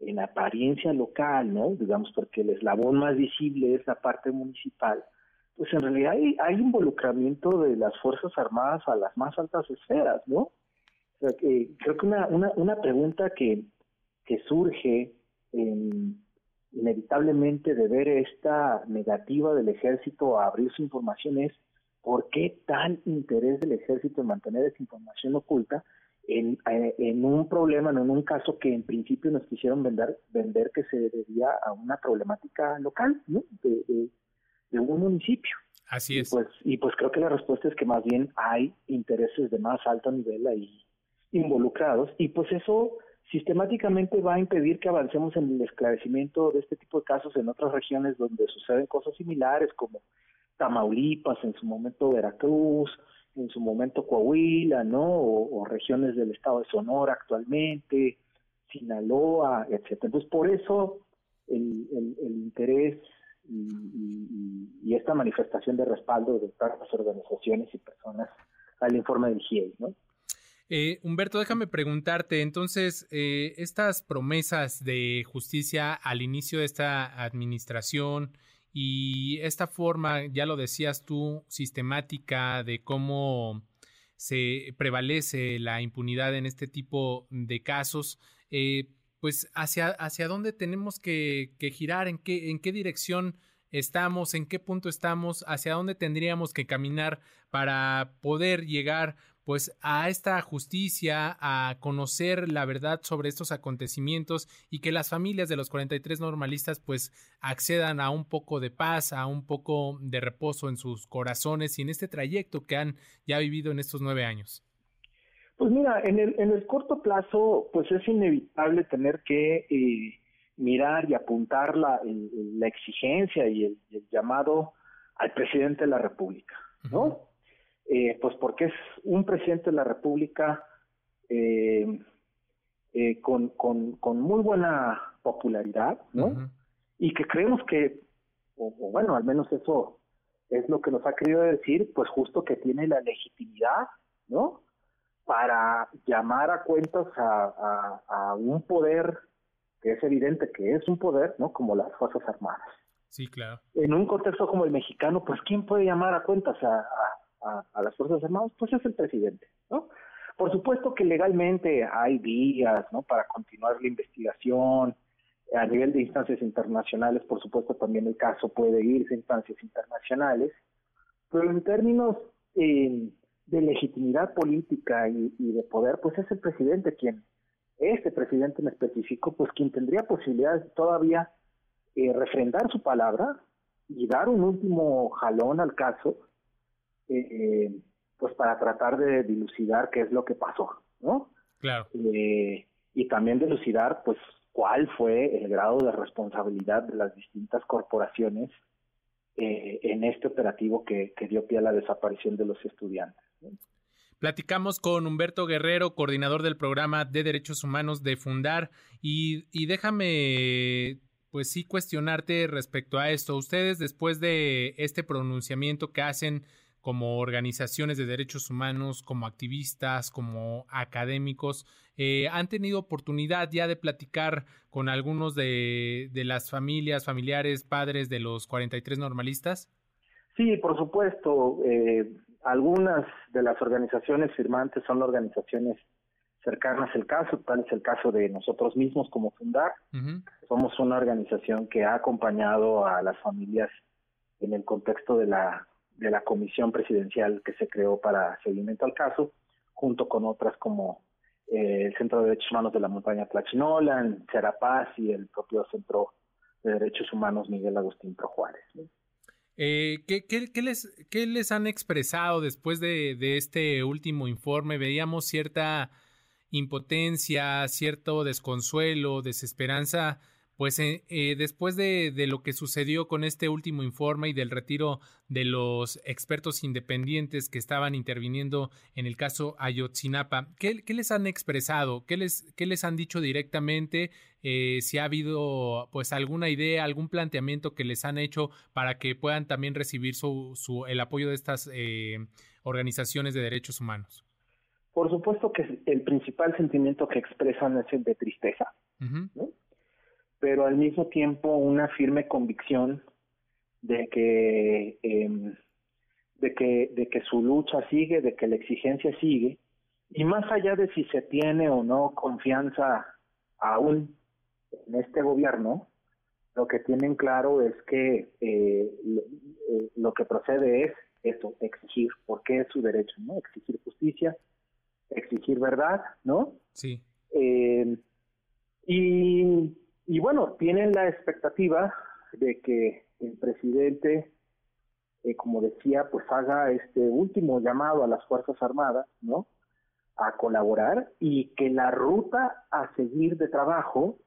Speaker 24: en apariencia local, ¿no? Digamos, porque el eslabón más visible es la parte municipal, pues en realidad hay, involucramiento de las Fuerzas Armadas a las más altas esferas, ¿no? O creo que una, una, una pregunta que, que surge eh, inevitablemente de ver esta negativa del ejército a abrir su información es ¿por qué tal interés del ejército en mantener esa información oculta? en, en un problema, en un caso que en principio nos quisieron vender, vender que se debía a una problemática local, ¿no? De, de, de un municipio.
Speaker 2: Así es.
Speaker 24: Y pues, y pues creo que la respuesta es que más bien hay intereses de más alto nivel ahí involucrados y pues eso sistemáticamente va a impedir que avancemos en el esclarecimiento de este tipo de casos en otras regiones donde suceden cosas similares como Tamaulipas, en su momento Veracruz, en su momento Coahuila, ¿no? O, regiones del estado de Sonora actualmente, Sinaloa, etcétera. Entonces, por eso el, el, interés y, esta manifestación de respaldo de todas las organizaciones y personas al informe del GIEI, ¿no?
Speaker 2: Eh, Humberto, déjame preguntarte, entonces, eh, estas promesas de justicia al inicio de esta administración, y esta forma, ya lo decías tú, sistemática de cómo se prevalece la impunidad en este tipo de casos, eh, pues hacia, hacia dónde tenemos que, que girar, en qué, en qué dirección estamos, en qué punto estamos, hacia dónde tendríamos que caminar para poder llegar pues a esta justicia, a conocer la verdad sobre estos acontecimientos y que las familias de los 43 normalistas pues accedan a un poco de paz, a un poco de reposo en sus corazones y en este trayecto que han ya vivido en estos nueve años.
Speaker 24: Pues mira, en el, en el corto plazo, pues es inevitable tener que eh, mirar y apuntar la, la exigencia y el, llamado al presidente de la República, ¿no? Eh, pues porque es un presidente de la República eh, eh, con, con, con, muy buena popularidad, ¿no? Y que creemos que, o, o, bueno, al menos eso es lo que nos ha querido decir, pues justo que tiene la legitimidad, ¿no? Para llamar a cuentas a, a, un poder que es evidente que es un poder, ¿no? Como las Fuerzas Armadas.
Speaker 2: Sí, claro.
Speaker 24: En un contexto como el mexicano, pues ¿quién puede llamar a cuentas a, a, las Fuerzas Armadas? Pues es el presidente, ¿no? Por supuesto que legalmente hay vías, ¿no? Para continuar la investigación, a nivel de instancias internacionales, por supuesto, también el caso puede irse a instancias internacionales, pero en términos eh, de legitimidad política y, de poder, pues es el presidente quien, este presidente en específico, pues quien tendría posibilidades todavía eh, refrendar su palabra y dar un último jalón al caso, eh, pues para tratar de dilucidar qué es lo que pasó, ¿no?
Speaker 2: Claro.
Speaker 24: Eh, y también dilucidar, pues, cuál fue el grado de responsabilidad de las distintas corporaciones eh, en este operativo que, dio pie a la desaparición de los estudiantes.
Speaker 2: Platicamos con Humberto Guerrero, coordinador del programa de derechos humanos de Fundar, y, y déjame pues sí cuestionarte respecto a esto. Ustedes después de este pronunciamiento que hacen como organizaciones de derechos humanos, como activistas, como académicos, eh, han tenido oportunidad ya de platicar con algunos de, las familias, familiares, padres de los 43 normalistas?
Speaker 24: Sí, por supuesto. Eh, algunas de las organizaciones firmantes son organizaciones cercanas al caso, tal es el caso de nosotros mismos como Fundar. Somos una organización que ha acompañado a las familias en el contexto de la de la comisión presidencial que se creó para seguimiento al caso, junto con otras como eh, el Centro de Derechos Humanos de la Montaña Tlachinolan, Serapaz y el propio Centro de Derechos Humanos Miguel Agustín Pro Juárez.
Speaker 2: Eh, ¿qué, qué, les, ¿Qué les han expresado después de, de este último informe? Veíamos cierta impotencia, cierto desconsuelo, desesperanza pues eh, eh, después de, lo que sucedió con este último informe y del retiro de los expertos independientes que estaban interviniendo en el caso Ayotzinapa, ¿qué, les han expresado? ¿Qué les, qué les han dicho directamente? Eh, si ha habido pues alguna idea, algún planteamiento que les han hecho para que puedan también recibir su, su el apoyo de estas organizaciones de derechos humanos.
Speaker 24: Por supuesto que el principal sentimiento que expresan es el de tristeza. ¿no? Pero al mismo tiempo una firme convicción de que em, de que de que su lucha sigue, de que la exigencia sigue y más allá de si se tiene o no confianza aún en este gobierno, lo que tienen claro es que eh, lo, eh, que procede es eso, exigir, porque es su derecho, ¿no? Exigir justicia, exigir verdad, ¿no?
Speaker 2: Sí.
Speaker 24: Eh, y y bueno, tienen la expectativa de que el presidente, eh, como decía, pues haga este último llamado a las Fuerzas Armadas, ¿no? A colaborar y que la ruta a seguir de trabajo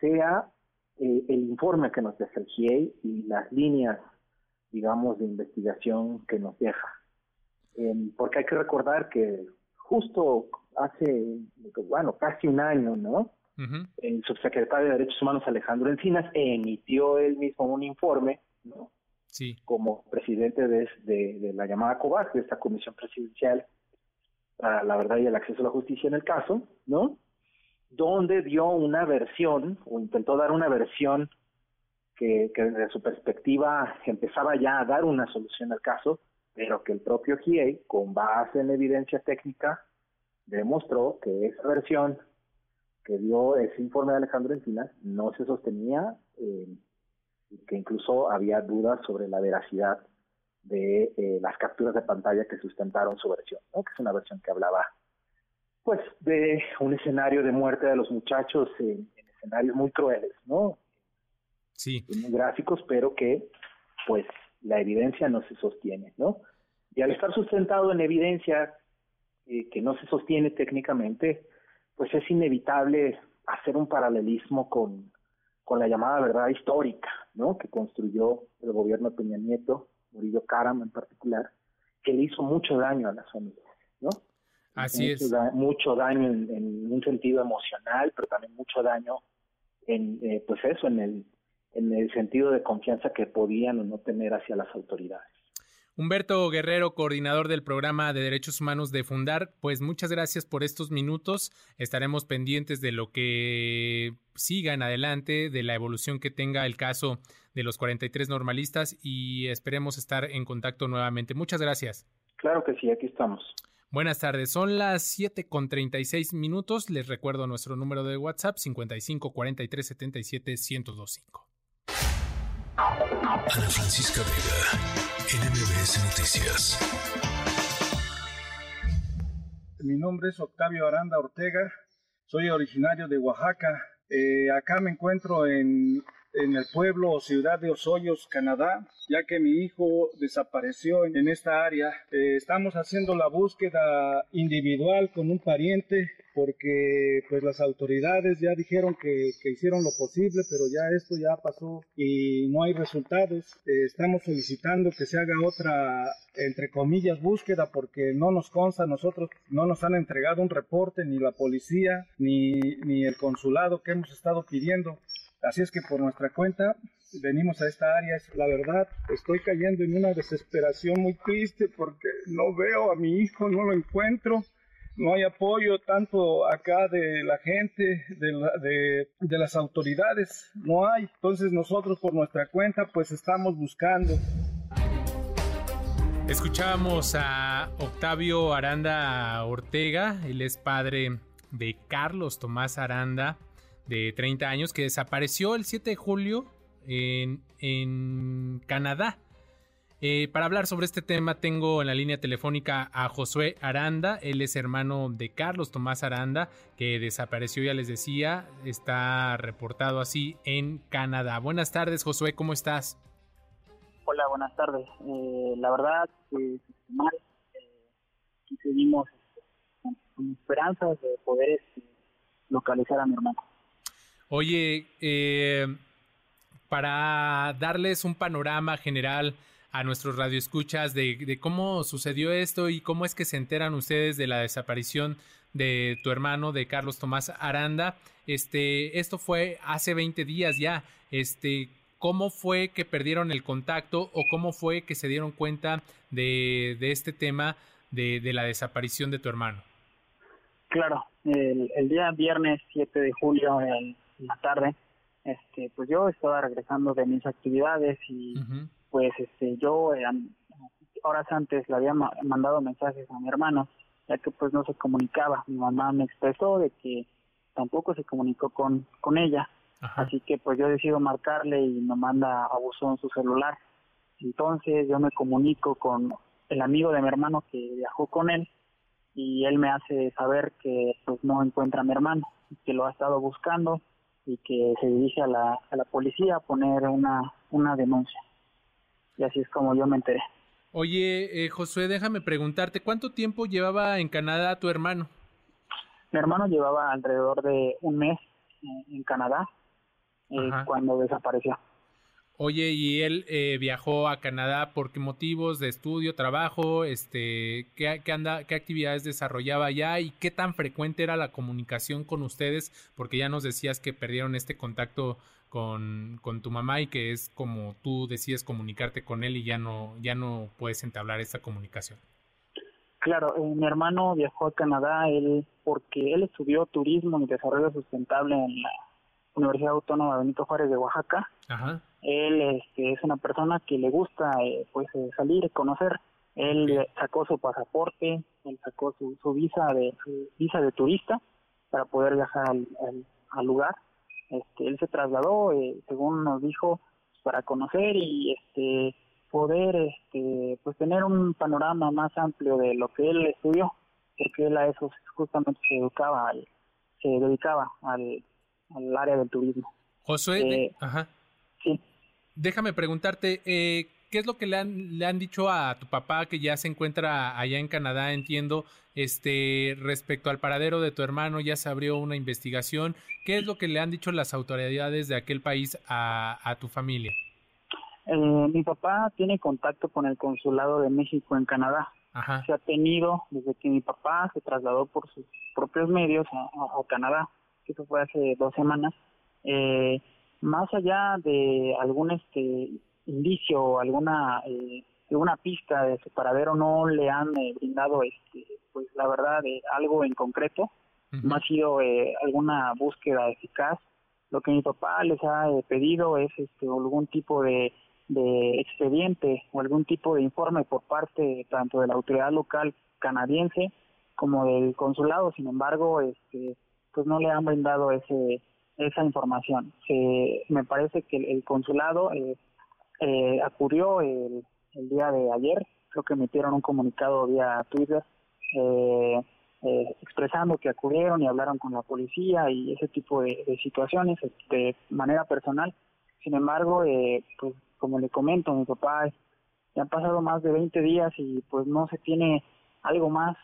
Speaker 24: sea eh, el informe que nos deja el GIEI y las líneas, digamos, de investigación que nos deja. Em, porque hay que recordar que justo hace, bueno, casi un año, ¿no? El subsecretario de Derechos Humanos Alejandro Encinas emitió él mismo un informe, ¿no?
Speaker 2: Sí.
Speaker 24: Como presidente de, de, la llamada COVAC, de esta comisión presidencial para la verdad y el acceso a la justicia en el caso, ¿no? Donde dio una versión, o intentó dar una versión que, que desde su perspectiva empezaba ya a dar una solución al caso, pero que el propio GIEI, con base en evidencia técnica, demostró que esa versión que dio ese informe de Alejandro Encinas no se sostenía, eh, que incluso había dudas sobre la veracidad de eh, las capturas de pantalla que sustentaron su versión, ¿no? que es una versión que hablaba pues de un escenario de muerte de los muchachos en, escenarios muy crueles, ¿no?
Speaker 2: Sí.
Speaker 24: Muy gráficos, pero que pues la evidencia no se sostiene, ¿no? Y al estar sustentado en evidencia eh, que no se sostiene técnicamente, pues es inevitable hacer un paralelismo con, con la llamada verdad histórica, ¿no? Que construyó el gobierno de Peña Nieto, Murillo Caram en particular, que le hizo mucho daño a las familias, ¿no?
Speaker 2: Así
Speaker 24: mucho
Speaker 2: es.
Speaker 24: da- mucho daño en, en un sentido emocional, pero también mucho daño en, eh, pues eso, en el, en el sentido de confianza que podían o no tener hacia las autoridades.
Speaker 2: Humberto Guerrero, coordinador del programa de Derechos Humanos de Fundar, pues muchas gracias por estos minutos. Estaremos pendientes de lo que siga en adelante, de la evolución que tenga el caso de los 43 normalistas y esperemos estar en contacto nuevamente. Muchas gracias.
Speaker 24: Claro que sí, aquí estamos.
Speaker 2: Buenas tardes, son las 7 con 36 minutos. Les recuerdo nuestro número de WhatsApp 55 43 77 1025.
Speaker 1: Ana Francisca Vega, NMBS Noticias.
Speaker 27: Mi nombre es Octavio Aranda Ortega, soy originario de Oaxaca. Eh, acá me encuentro en, en el pueblo o ciudad de Osoyos, Canadá, ya que mi hijo desapareció en, esta área. Eh, estamos haciendo la búsqueda individual con un pariente porque pues las autoridades ya dijeron que, que hicieron lo posible, pero ya esto ya pasó y no hay resultados. Eh, estamos solicitando que se haga otra, entre comillas, búsqueda porque no nos consta, nosotros no nos han entregado un reporte, ni la policía, ni, ni el consulado que hemos estado pidiendo. Así es que por nuestra cuenta venimos a esta área. La verdad, estoy cayendo en una desesperación muy triste porque no veo a mi hijo, no lo encuentro. No hay apoyo tanto acá de la gente, de, de las autoridades, no hay. Entonces nosotros por nuestra cuenta pues estamos buscando.
Speaker 2: Escuchábamos a Octavio Aranda Ortega, él es padre de Carlos Tomás Aranda, de 30 años, que desapareció el 7 de julio en, en Canadá. Eh, para hablar sobre este tema tengo en la línea telefónica a Josué Aranda, él es hermano de Carlos Tomás Aranda, que desapareció, ya les decía, está reportado así en Canadá. Buenas tardes, Josué, ¿cómo estás?
Speaker 28: Hola, buenas tardes. Eh, la verdad, pues, mal. Eh, y seguimos este, con, con esperanzas de poder este, localizar a mi hermano.
Speaker 2: Oye, eh, para darles un panorama general a nuestros radioescuchas de, de cómo sucedió esto y cómo es que se enteran ustedes de la desaparición de tu hermano, de Carlos Tomás Aranda. Este, esto fue hace 20 días ya. Este, ¿cómo fue que perdieron el contacto o cómo fue que se dieron cuenta de, de este tema de, de la desaparición de tu hermano?
Speaker 28: Claro, el, el día viernes 7 de julio en la tarde, este, pues yo estaba regresando de mis actividades y pues este, yo eh, horas antes le había ma- mandado mensajes a mi hermano, ya que pues no se comunicaba. Mi mamá me expresó de que tampoco se comunicó con, con ella, así que pues yo decido marcarle y me manda a buzón su celular. Entonces yo me comunico con el amigo de mi hermano que viajó con él y él me hace saber que pues no encuentra a mi hermano, que lo ha estado buscando y que se dirige a la, a la policía a poner una, una denuncia. Y así es como yo me enteré.
Speaker 2: Oye, eh, Josué, déjame preguntarte, ¿cuánto tiempo llevaba en Canadá tu hermano?
Speaker 28: Mi hermano llevaba alrededor de un mes en Canadá eh, cuando desapareció.
Speaker 2: Oye, ¿y él eh, viajó a Canadá por qué motivos de estudio, trabajo? Este, ¿qué, qué anda, ¿Qué actividades desarrollaba allá y qué tan frecuente era la comunicación con ustedes? Porque ya nos decías que perdieron este contacto con, con tu mamá y que es como tú decides comunicarte con él y ya no, ya no puedes entablar esta comunicación.
Speaker 28: Claro, eh, mi hermano viajó a Canadá él porque él estudió turismo y desarrollo sustentable en la Universidad Autónoma Benito Juárez de Oaxaca.
Speaker 2: Ajá.
Speaker 28: Él este, es una persona que le gusta eh, pues eh, salir, conocer. Él sacó su pasaporte, él sacó su, su visa de su visa de turista para poder viajar al, al- al lugar. Este, él se trasladó, eh, según nos dijo, para conocer y este poder este pues tener un panorama más amplio de lo que él estudió, porque él a eso justamente se educaba, al- se dedicaba al, al área del turismo.
Speaker 2: Josué,
Speaker 28: Eh,
Speaker 2: ajá.
Speaker 28: Sí.
Speaker 2: Déjame preguntarte, eh, ¿qué es lo que le han, le han dicho a tu papá que ya se encuentra allá en Canadá, entiendo, este, respecto al paradero de tu hermano, ya se abrió una investigación. ¿Qué es lo que le han dicho las autoridades de aquel país a, a tu familia?
Speaker 28: Eh, mi papá tiene contacto con el consulado de México en Canadá.
Speaker 2: Ajá.
Speaker 28: Se ha tenido desde que mi papá se trasladó por sus propios medios a, a- a Canadá, que eso fue hace dos semanas. Eh, más allá de algún este indicio o alguna eh, de una pista de su paradero, no le han eh, brindado este pues la verdad de algo en concreto. No ha sido eh, alguna búsqueda eficaz. Lo que mi papá les ha eh, pedido es este algún tipo de de expediente o algún tipo de informe por parte tanto de la autoridad local canadiense como del consulado. Sin embargo, este, pues no le han brindado ese esa información. Se, me parece que el, el consulado eh, eh, acudió el, el día de ayer, creo que emitieron un comunicado vía Twitter eh, eh, expresando que acudieron y hablaron con la policía y ese tipo de, situaciones eh, de manera personal. Sin embargo, eh, pues como le comento, mi papá ya han pasado más de 20 días y pues no se tiene algo más,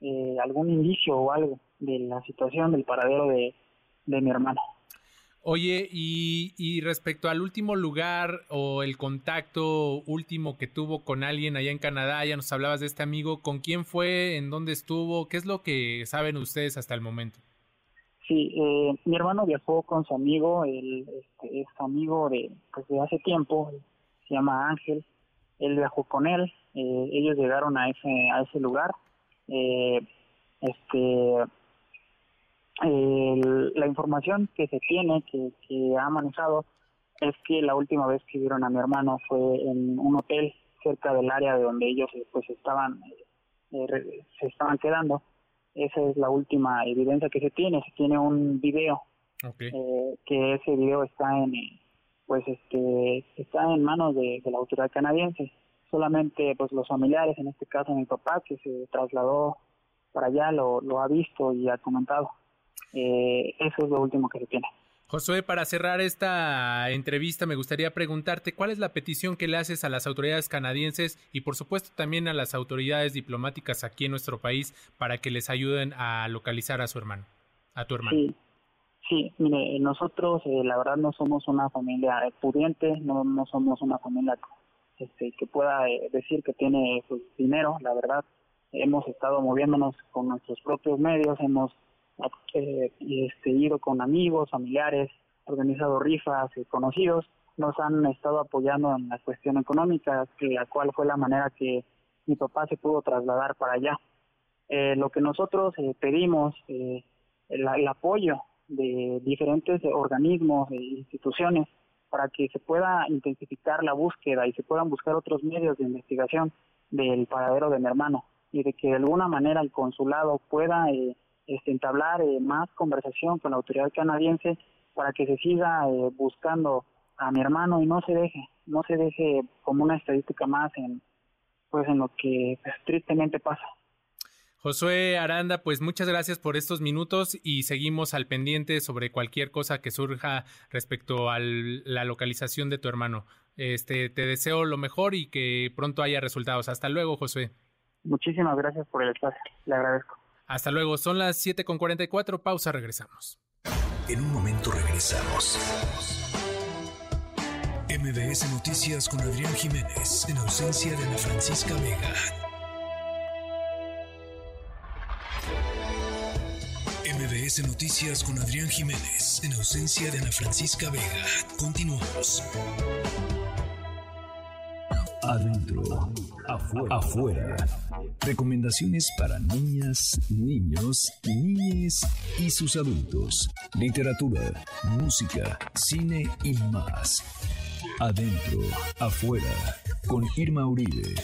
Speaker 28: eh, algún indicio o algo de la situación del paradero de, de mi hermano.
Speaker 2: Oye, y, respecto al último lugar o el contacto último que tuvo con alguien allá en Canadá, ya nos hablabas de este amigo, ¿con quién fue? ¿En dónde estuvo? ¿Qué es lo que saben ustedes hasta el momento?
Speaker 28: Sí, eh, mi hermano viajó con su amigo, el este, es amigo de, pues de hace tiempo, se llama Ángel, él viajó con él, eh, ellos llegaron a ese, a ese lugar, eh, este, el- la información que se tiene, que, que ha manejado, es que la última vez que vieron a mi hermano fue en un hotel cerca del área de donde ellos eh, pues estaban, eh, se estaban quedando. Esa es la última evidencia que se tiene. Se tiene un video eh, que ese video está en eh, pues este está en manos de, de la autoridad canadiense. Solamente pues los familiares, en este caso mi papá que se trasladó para allá lo, lo ha visto y ha comentado. Eh, eso es lo último que se tiene.
Speaker 2: Josué, para cerrar esta entrevista, me gustaría preguntarte cuál es la petición que le haces a las autoridades canadienses y por supuesto también a las autoridades diplomáticas aquí en nuestro país para que les ayuden a localizar a su hermano, a tu hermano.
Speaker 28: Sí, sí, mire, nosotros eh, la verdad no somos una familia pudiente, no, no somos una familia este, que pueda eh, decir que tiene pues, dinero, la verdad. Hemos estado moviéndonos con nuestros propios medios, hemos eh, este, ido con amigos, familiares, organizado rifas, eh, conocidos, nos han estado apoyando en la cuestión económica, la cual fue la manera que mi papá se pudo trasladar para allá. Eh, lo que nosotros eh, pedimos, eh, el, el apoyo de diferentes organismos e instituciones para que se pueda intensificar la búsqueda y se puedan buscar otros medios de investigación del paradero de mi hermano y de que de alguna manera el consulado pueda eh, este, entablar eh, más conversación con la autoridad canadiense para que se siga eh, buscando a mi hermano y no se deje, no se deje como una estadística más en pues en lo que pues, tristemente pasa.
Speaker 2: Josué Aranda, pues muchas gracias por estos minutos y seguimos al pendiente sobre cualquier cosa que surja respecto a la localización de tu hermano. Este, te deseo lo mejor y que pronto haya resultados. Hasta luego, Josué.
Speaker 28: Muchísimas gracias por el espacio. Le agradezco.
Speaker 2: Hasta luego. Son las 7.44. Pausa. Regresamos.
Speaker 1: En un momento regresamos. MBS Noticias con Adrián Jiménez, en ausencia de Ana Francisca Vega. MBS Noticias con Adrián Jiménez, en ausencia de Ana Francisca Vega. Continuamos. Adentro, afuera. afuera. Recomendaciones para niñas, niños, niñes y sus adultos. Literatura, música, cine y más. Adentro, afuera. Con Irma Uribe.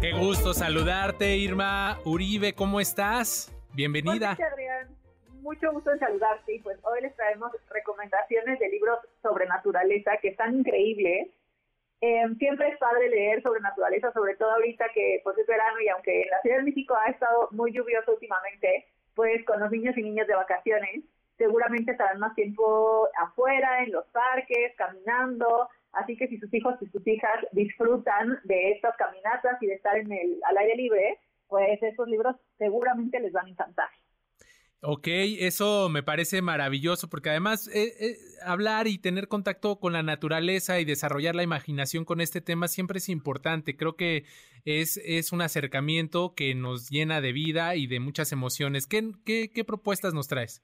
Speaker 2: Qué gusto saludarte, Irma Uribe. ¿Cómo estás? Bienvenida.
Speaker 29: Adrián, mucho gusto en saludarte y pues hoy les traemos recomendaciones de libros sobre naturaleza que están increíbles. Eh, siempre es padre leer sobre naturaleza, sobre todo ahorita que pues es verano y aunque en la Ciudad de México ha estado muy lluvioso últimamente, pues con los niños y niñas de vacaciones seguramente estarán más tiempo afuera, en los parques, caminando, Así que si sus hijos y sus hijas disfrutan de estas caminatas y de estar en el, al aire libre, pues estos libros seguramente les van a encantar.
Speaker 2: Ok, eso me parece maravilloso porque además eh, eh, hablar y tener contacto con la naturaleza y desarrollar la imaginación con este tema siempre es importante. Creo que es, es un acercamiento que nos llena de vida y de muchas emociones. ¿Qué, qué, qué propuestas nos traes?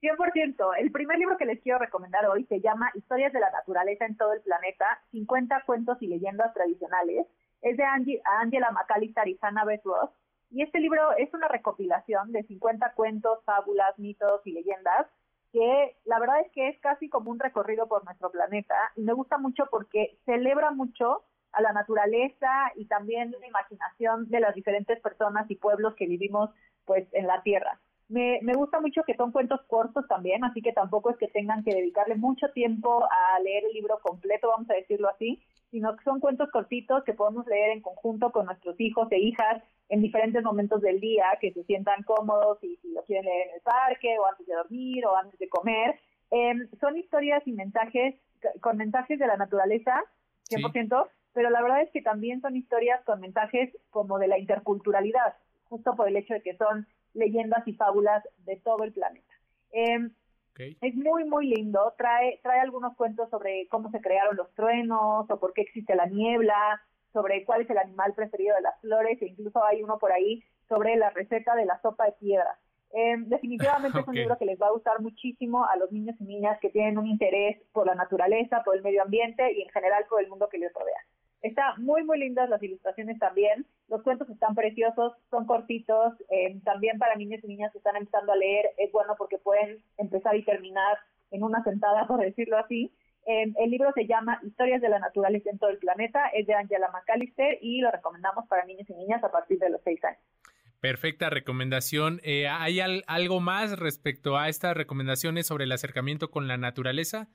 Speaker 29: 100%. El primer libro que les quiero recomendar hoy se llama Historias de la Naturaleza en todo el planeta, 50 cuentos y leyendas tradicionales. Es de Angie, Angela McAllister y Hannah Beth Ross y este libro es una recopilación de 50 cuentos, fábulas, mitos y leyendas que la verdad es que es casi como un recorrido por nuestro planeta y me gusta mucho porque celebra mucho a la naturaleza y también la imaginación de las diferentes personas y pueblos que vivimos pues en la Tierra. Me, me gusta mucho que son cuentos cortos también, así que tampoco es que tengan que dedicarle mucho tiempo a leer el libro completo, vamos a decirlo así, sino que son cuentos cortitos que podemos leer en conjunto con nuestros hijos e hijas en diferentes momentos del día, que se sientan cómodos y si lo quieren leer en el parque o antes de dormir o antes de comer. Em, son historias y mensajes con mensajes de la naturaleza, 100%, pero la verdad es que también son historias con mensajes como de la interculturalidad, justo por el hecho de que son leyendas y fábulas de todo el planeta. Eh, Es muy, muy lindo. Trae, trae algunos cuentos sobre cómo se crearon los truenos o por qué existe la niebla, sobre cuál es el animal preferido de las flores e incluso hay uno por ahí sobre la receta de la sopa de piedra. Eh, definitivamente [laughs] es un libro que les va a gustar muchísimo a los niños y niñas que tienen un interés por la naturaleza, por el medio ambiente y en general por el mundo que les rodea. Está muy, muy lindas las ilustraciones también. Los cuentos están preciosos, son cortitos. Eh, también para niños y niñas que están empezando a leer es bueno porque pueden empezar y terminar en una sentada, [laughs] por decirlo así. Eh, el libro se llama Historias de la naturaleza en todo el planeta, es de Angela McAllister y lo recomendamos para niños y niñas a partir de los seis años.
Speaker 2: Perfecta recomendación. Eh, ¿Hay algo más respecto a estas recomendaciones sobre el acercamiento con la naturaleza?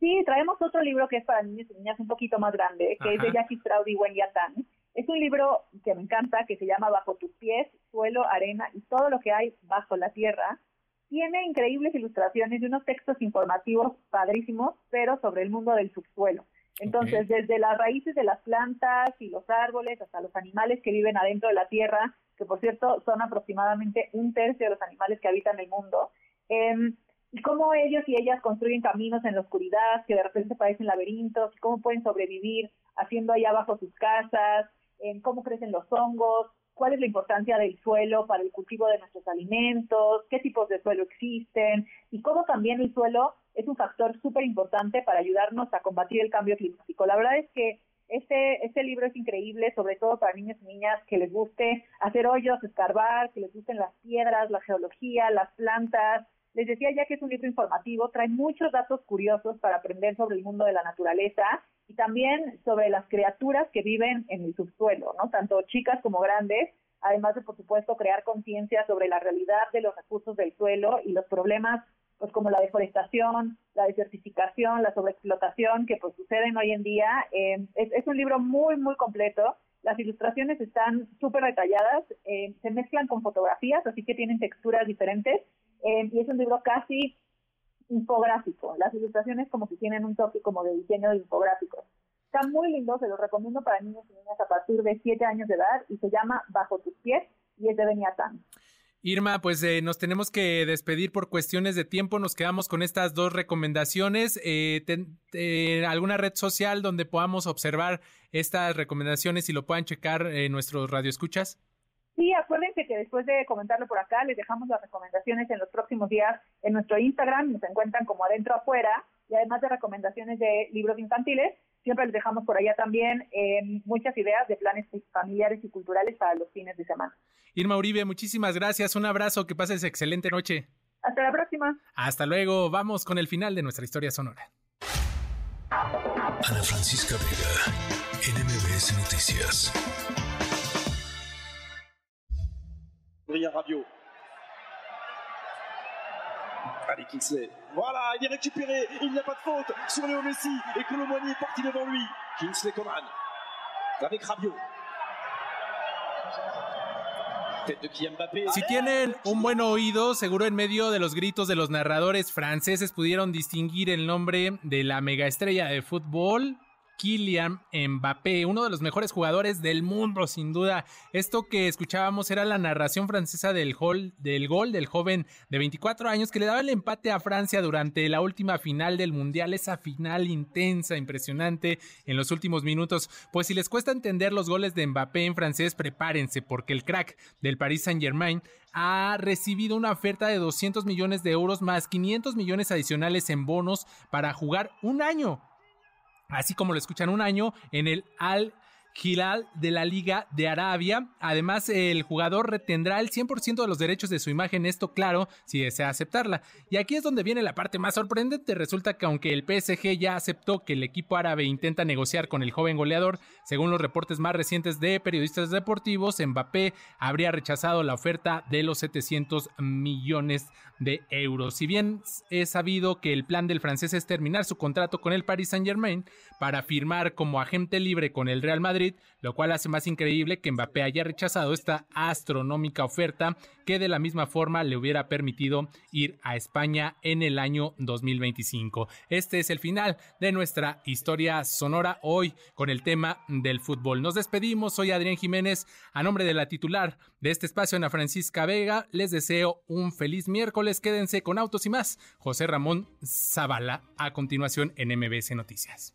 Speaker 29: Sí, traemos otro libro que es para niños y niñas un poquito más grande, que es de Jackie Stroud y Wendy Atan. Es un libro que me encanta, que se llama Bajo tus pies, suelo, arena y todo lo que hay bajo la tierra. Tiene increíbles ilustraciones y unos textos informativos padrísimos, pero sobre el mundo del subsuelo. Entonces, desde las raíces de las plantas y los árboles hasta los animales que viven adentro de la tierra, que por cierto son aproximadamente un tercio de los animales que habitan el mundo. Eh, y cómo ellos y ellas construyen caminos en la oscuridad que de repente parecen laberintos, cómo pueden sobrevivir haciendo ahí abajo sus casas, en cómo crecen los hongos, cuál es la importancia del suelo para el cultivo de nuestros alimentos, qué tipos de suelo existen y cómo también el suelo es un factor súper importante para ayudarnos a combatir el cambio climático. La verdad es que este, este libro es increíble, sobre todo para niños y niñas que les guste hacer hoyos, escarbar, que les gusten las piedras, la geología, las plantas, les decía ya que es un libro informativo, trae muchos datos curiosos para aprender sobre el mundo de la naturaleza y también sobre las criaturas que viven en el subsuelo, ¿no? Tanto chicas como grandes, además de, por supuesto, crear conciencia sobre la realidad de los recursos del suelo y los problemas, pues como la deforestación, la desertificación, la sobreexplotación que pues suceden hoy en día. Eh, es, un libro muy, muy completo. Las ilustraciones están súper detalladas, eh, se mezclan con fotografías, así que tienen texturas diferentes eh, y es un libro casi infográfico. Las ilustraciones como si tienen un toque como de diseño de infográficos. Está muy lindo, se lo recomiendo para niños y niñas a partir de 7 años de edad y se llama Bajo tus pies y es de Beniatán.
Speaker 2: Irma, pues eh, nos tenemos que despedir por cuestiones de tiempo. Nos quedamos con estas dos recomendaciones. Eh, ten, ¿Alguna red social donde podamos observar estas recomendaciones y lo puedan checar eh, nuestros radioescuchas?
Speaker 29: Sí, acuérdense que después de comentarlo por acá, les dejamos las recomendaciones en los próximos días en nuestro Instagram, nos encuentran como adentro afuera, y además de recomendaciones de libros infantiles, siempre les dejamos por allá también eh, muchas ideas de planes familiares y culturales para los fines de semana.
Speaker 2: Irma Uribe, muchísimas gracias, un abrazo, que pases excelente noche.
Speaker 29: Hasta la próxima.
Speaker 2: Hasta luego, vamos con el final de nuestra historia sonora.
Speaker 1: Ana Francisca Vega, NMBS Noticias.
Speaker 30: Adrien Rabiot. Allez, Kingsley. Voilà, il est récupéré. Il n'y a pas de faute sur Léo Messi. Et Colomboigny est parti devant lui. Kingsley Coman. Avec Rabiot.
Speaker 2: Si tienen un buen oído, seguro en medio de los gritos de los narradores franceses pudieron distinguir el nombre de la megaestrella de fútbol Kylian Mbappé, uno de los mejores jugadores del mundo, sin duda. Esto que escuchábamos era la narración francesa del gol, del gol del joven de 24 años que le daba el empate a Francia durante la última final del Mundial, esa final intensa, impresionante en los últimos minutos. Pues si les cuesta entender los goles de Mbappé en francés, prepárense porque el crack del Paris Saint-Germain ha recibido una oferta de 200 millones de euros más 500 millones adicionales en bonos para jugar un año así como lo escuchan un año en el Al Hilal de la Liga de Arabia. Además, el jugador retendrá el 100% de los derechos de su imagen, esto claro, si desea aceptarla. Y aquí es donde viene la parte más sorprendente. Resulta que aunque el PSG ya aceptó que el equipo árabe intenta negociar con el joven goleador, según los reportes más recientes de periodistas deportivos, Mbappé habría rechazado la oferta de los 700 millones de euros. Si bien es sabido que el plan del francés es terminar su contrato con el Paris Saint-Germain para firmar como agente libre con el Real Lo cual hace más increíble que Mbappé haya rechazado esta astronómica oferta que de la misma forma le hubiera permitido ir a España en el año 2025. Este es el final de nuestra historia sonora hoy con el tema del fútbol. Nos despedimos, soy Adrián Jiménez, a nombre de la titular de este espacio, Ana Francisca Vega, les deseo un feliz miércoles, quédense con Autos y más, José Ramón Zavala, a continuación en MBS Noticias.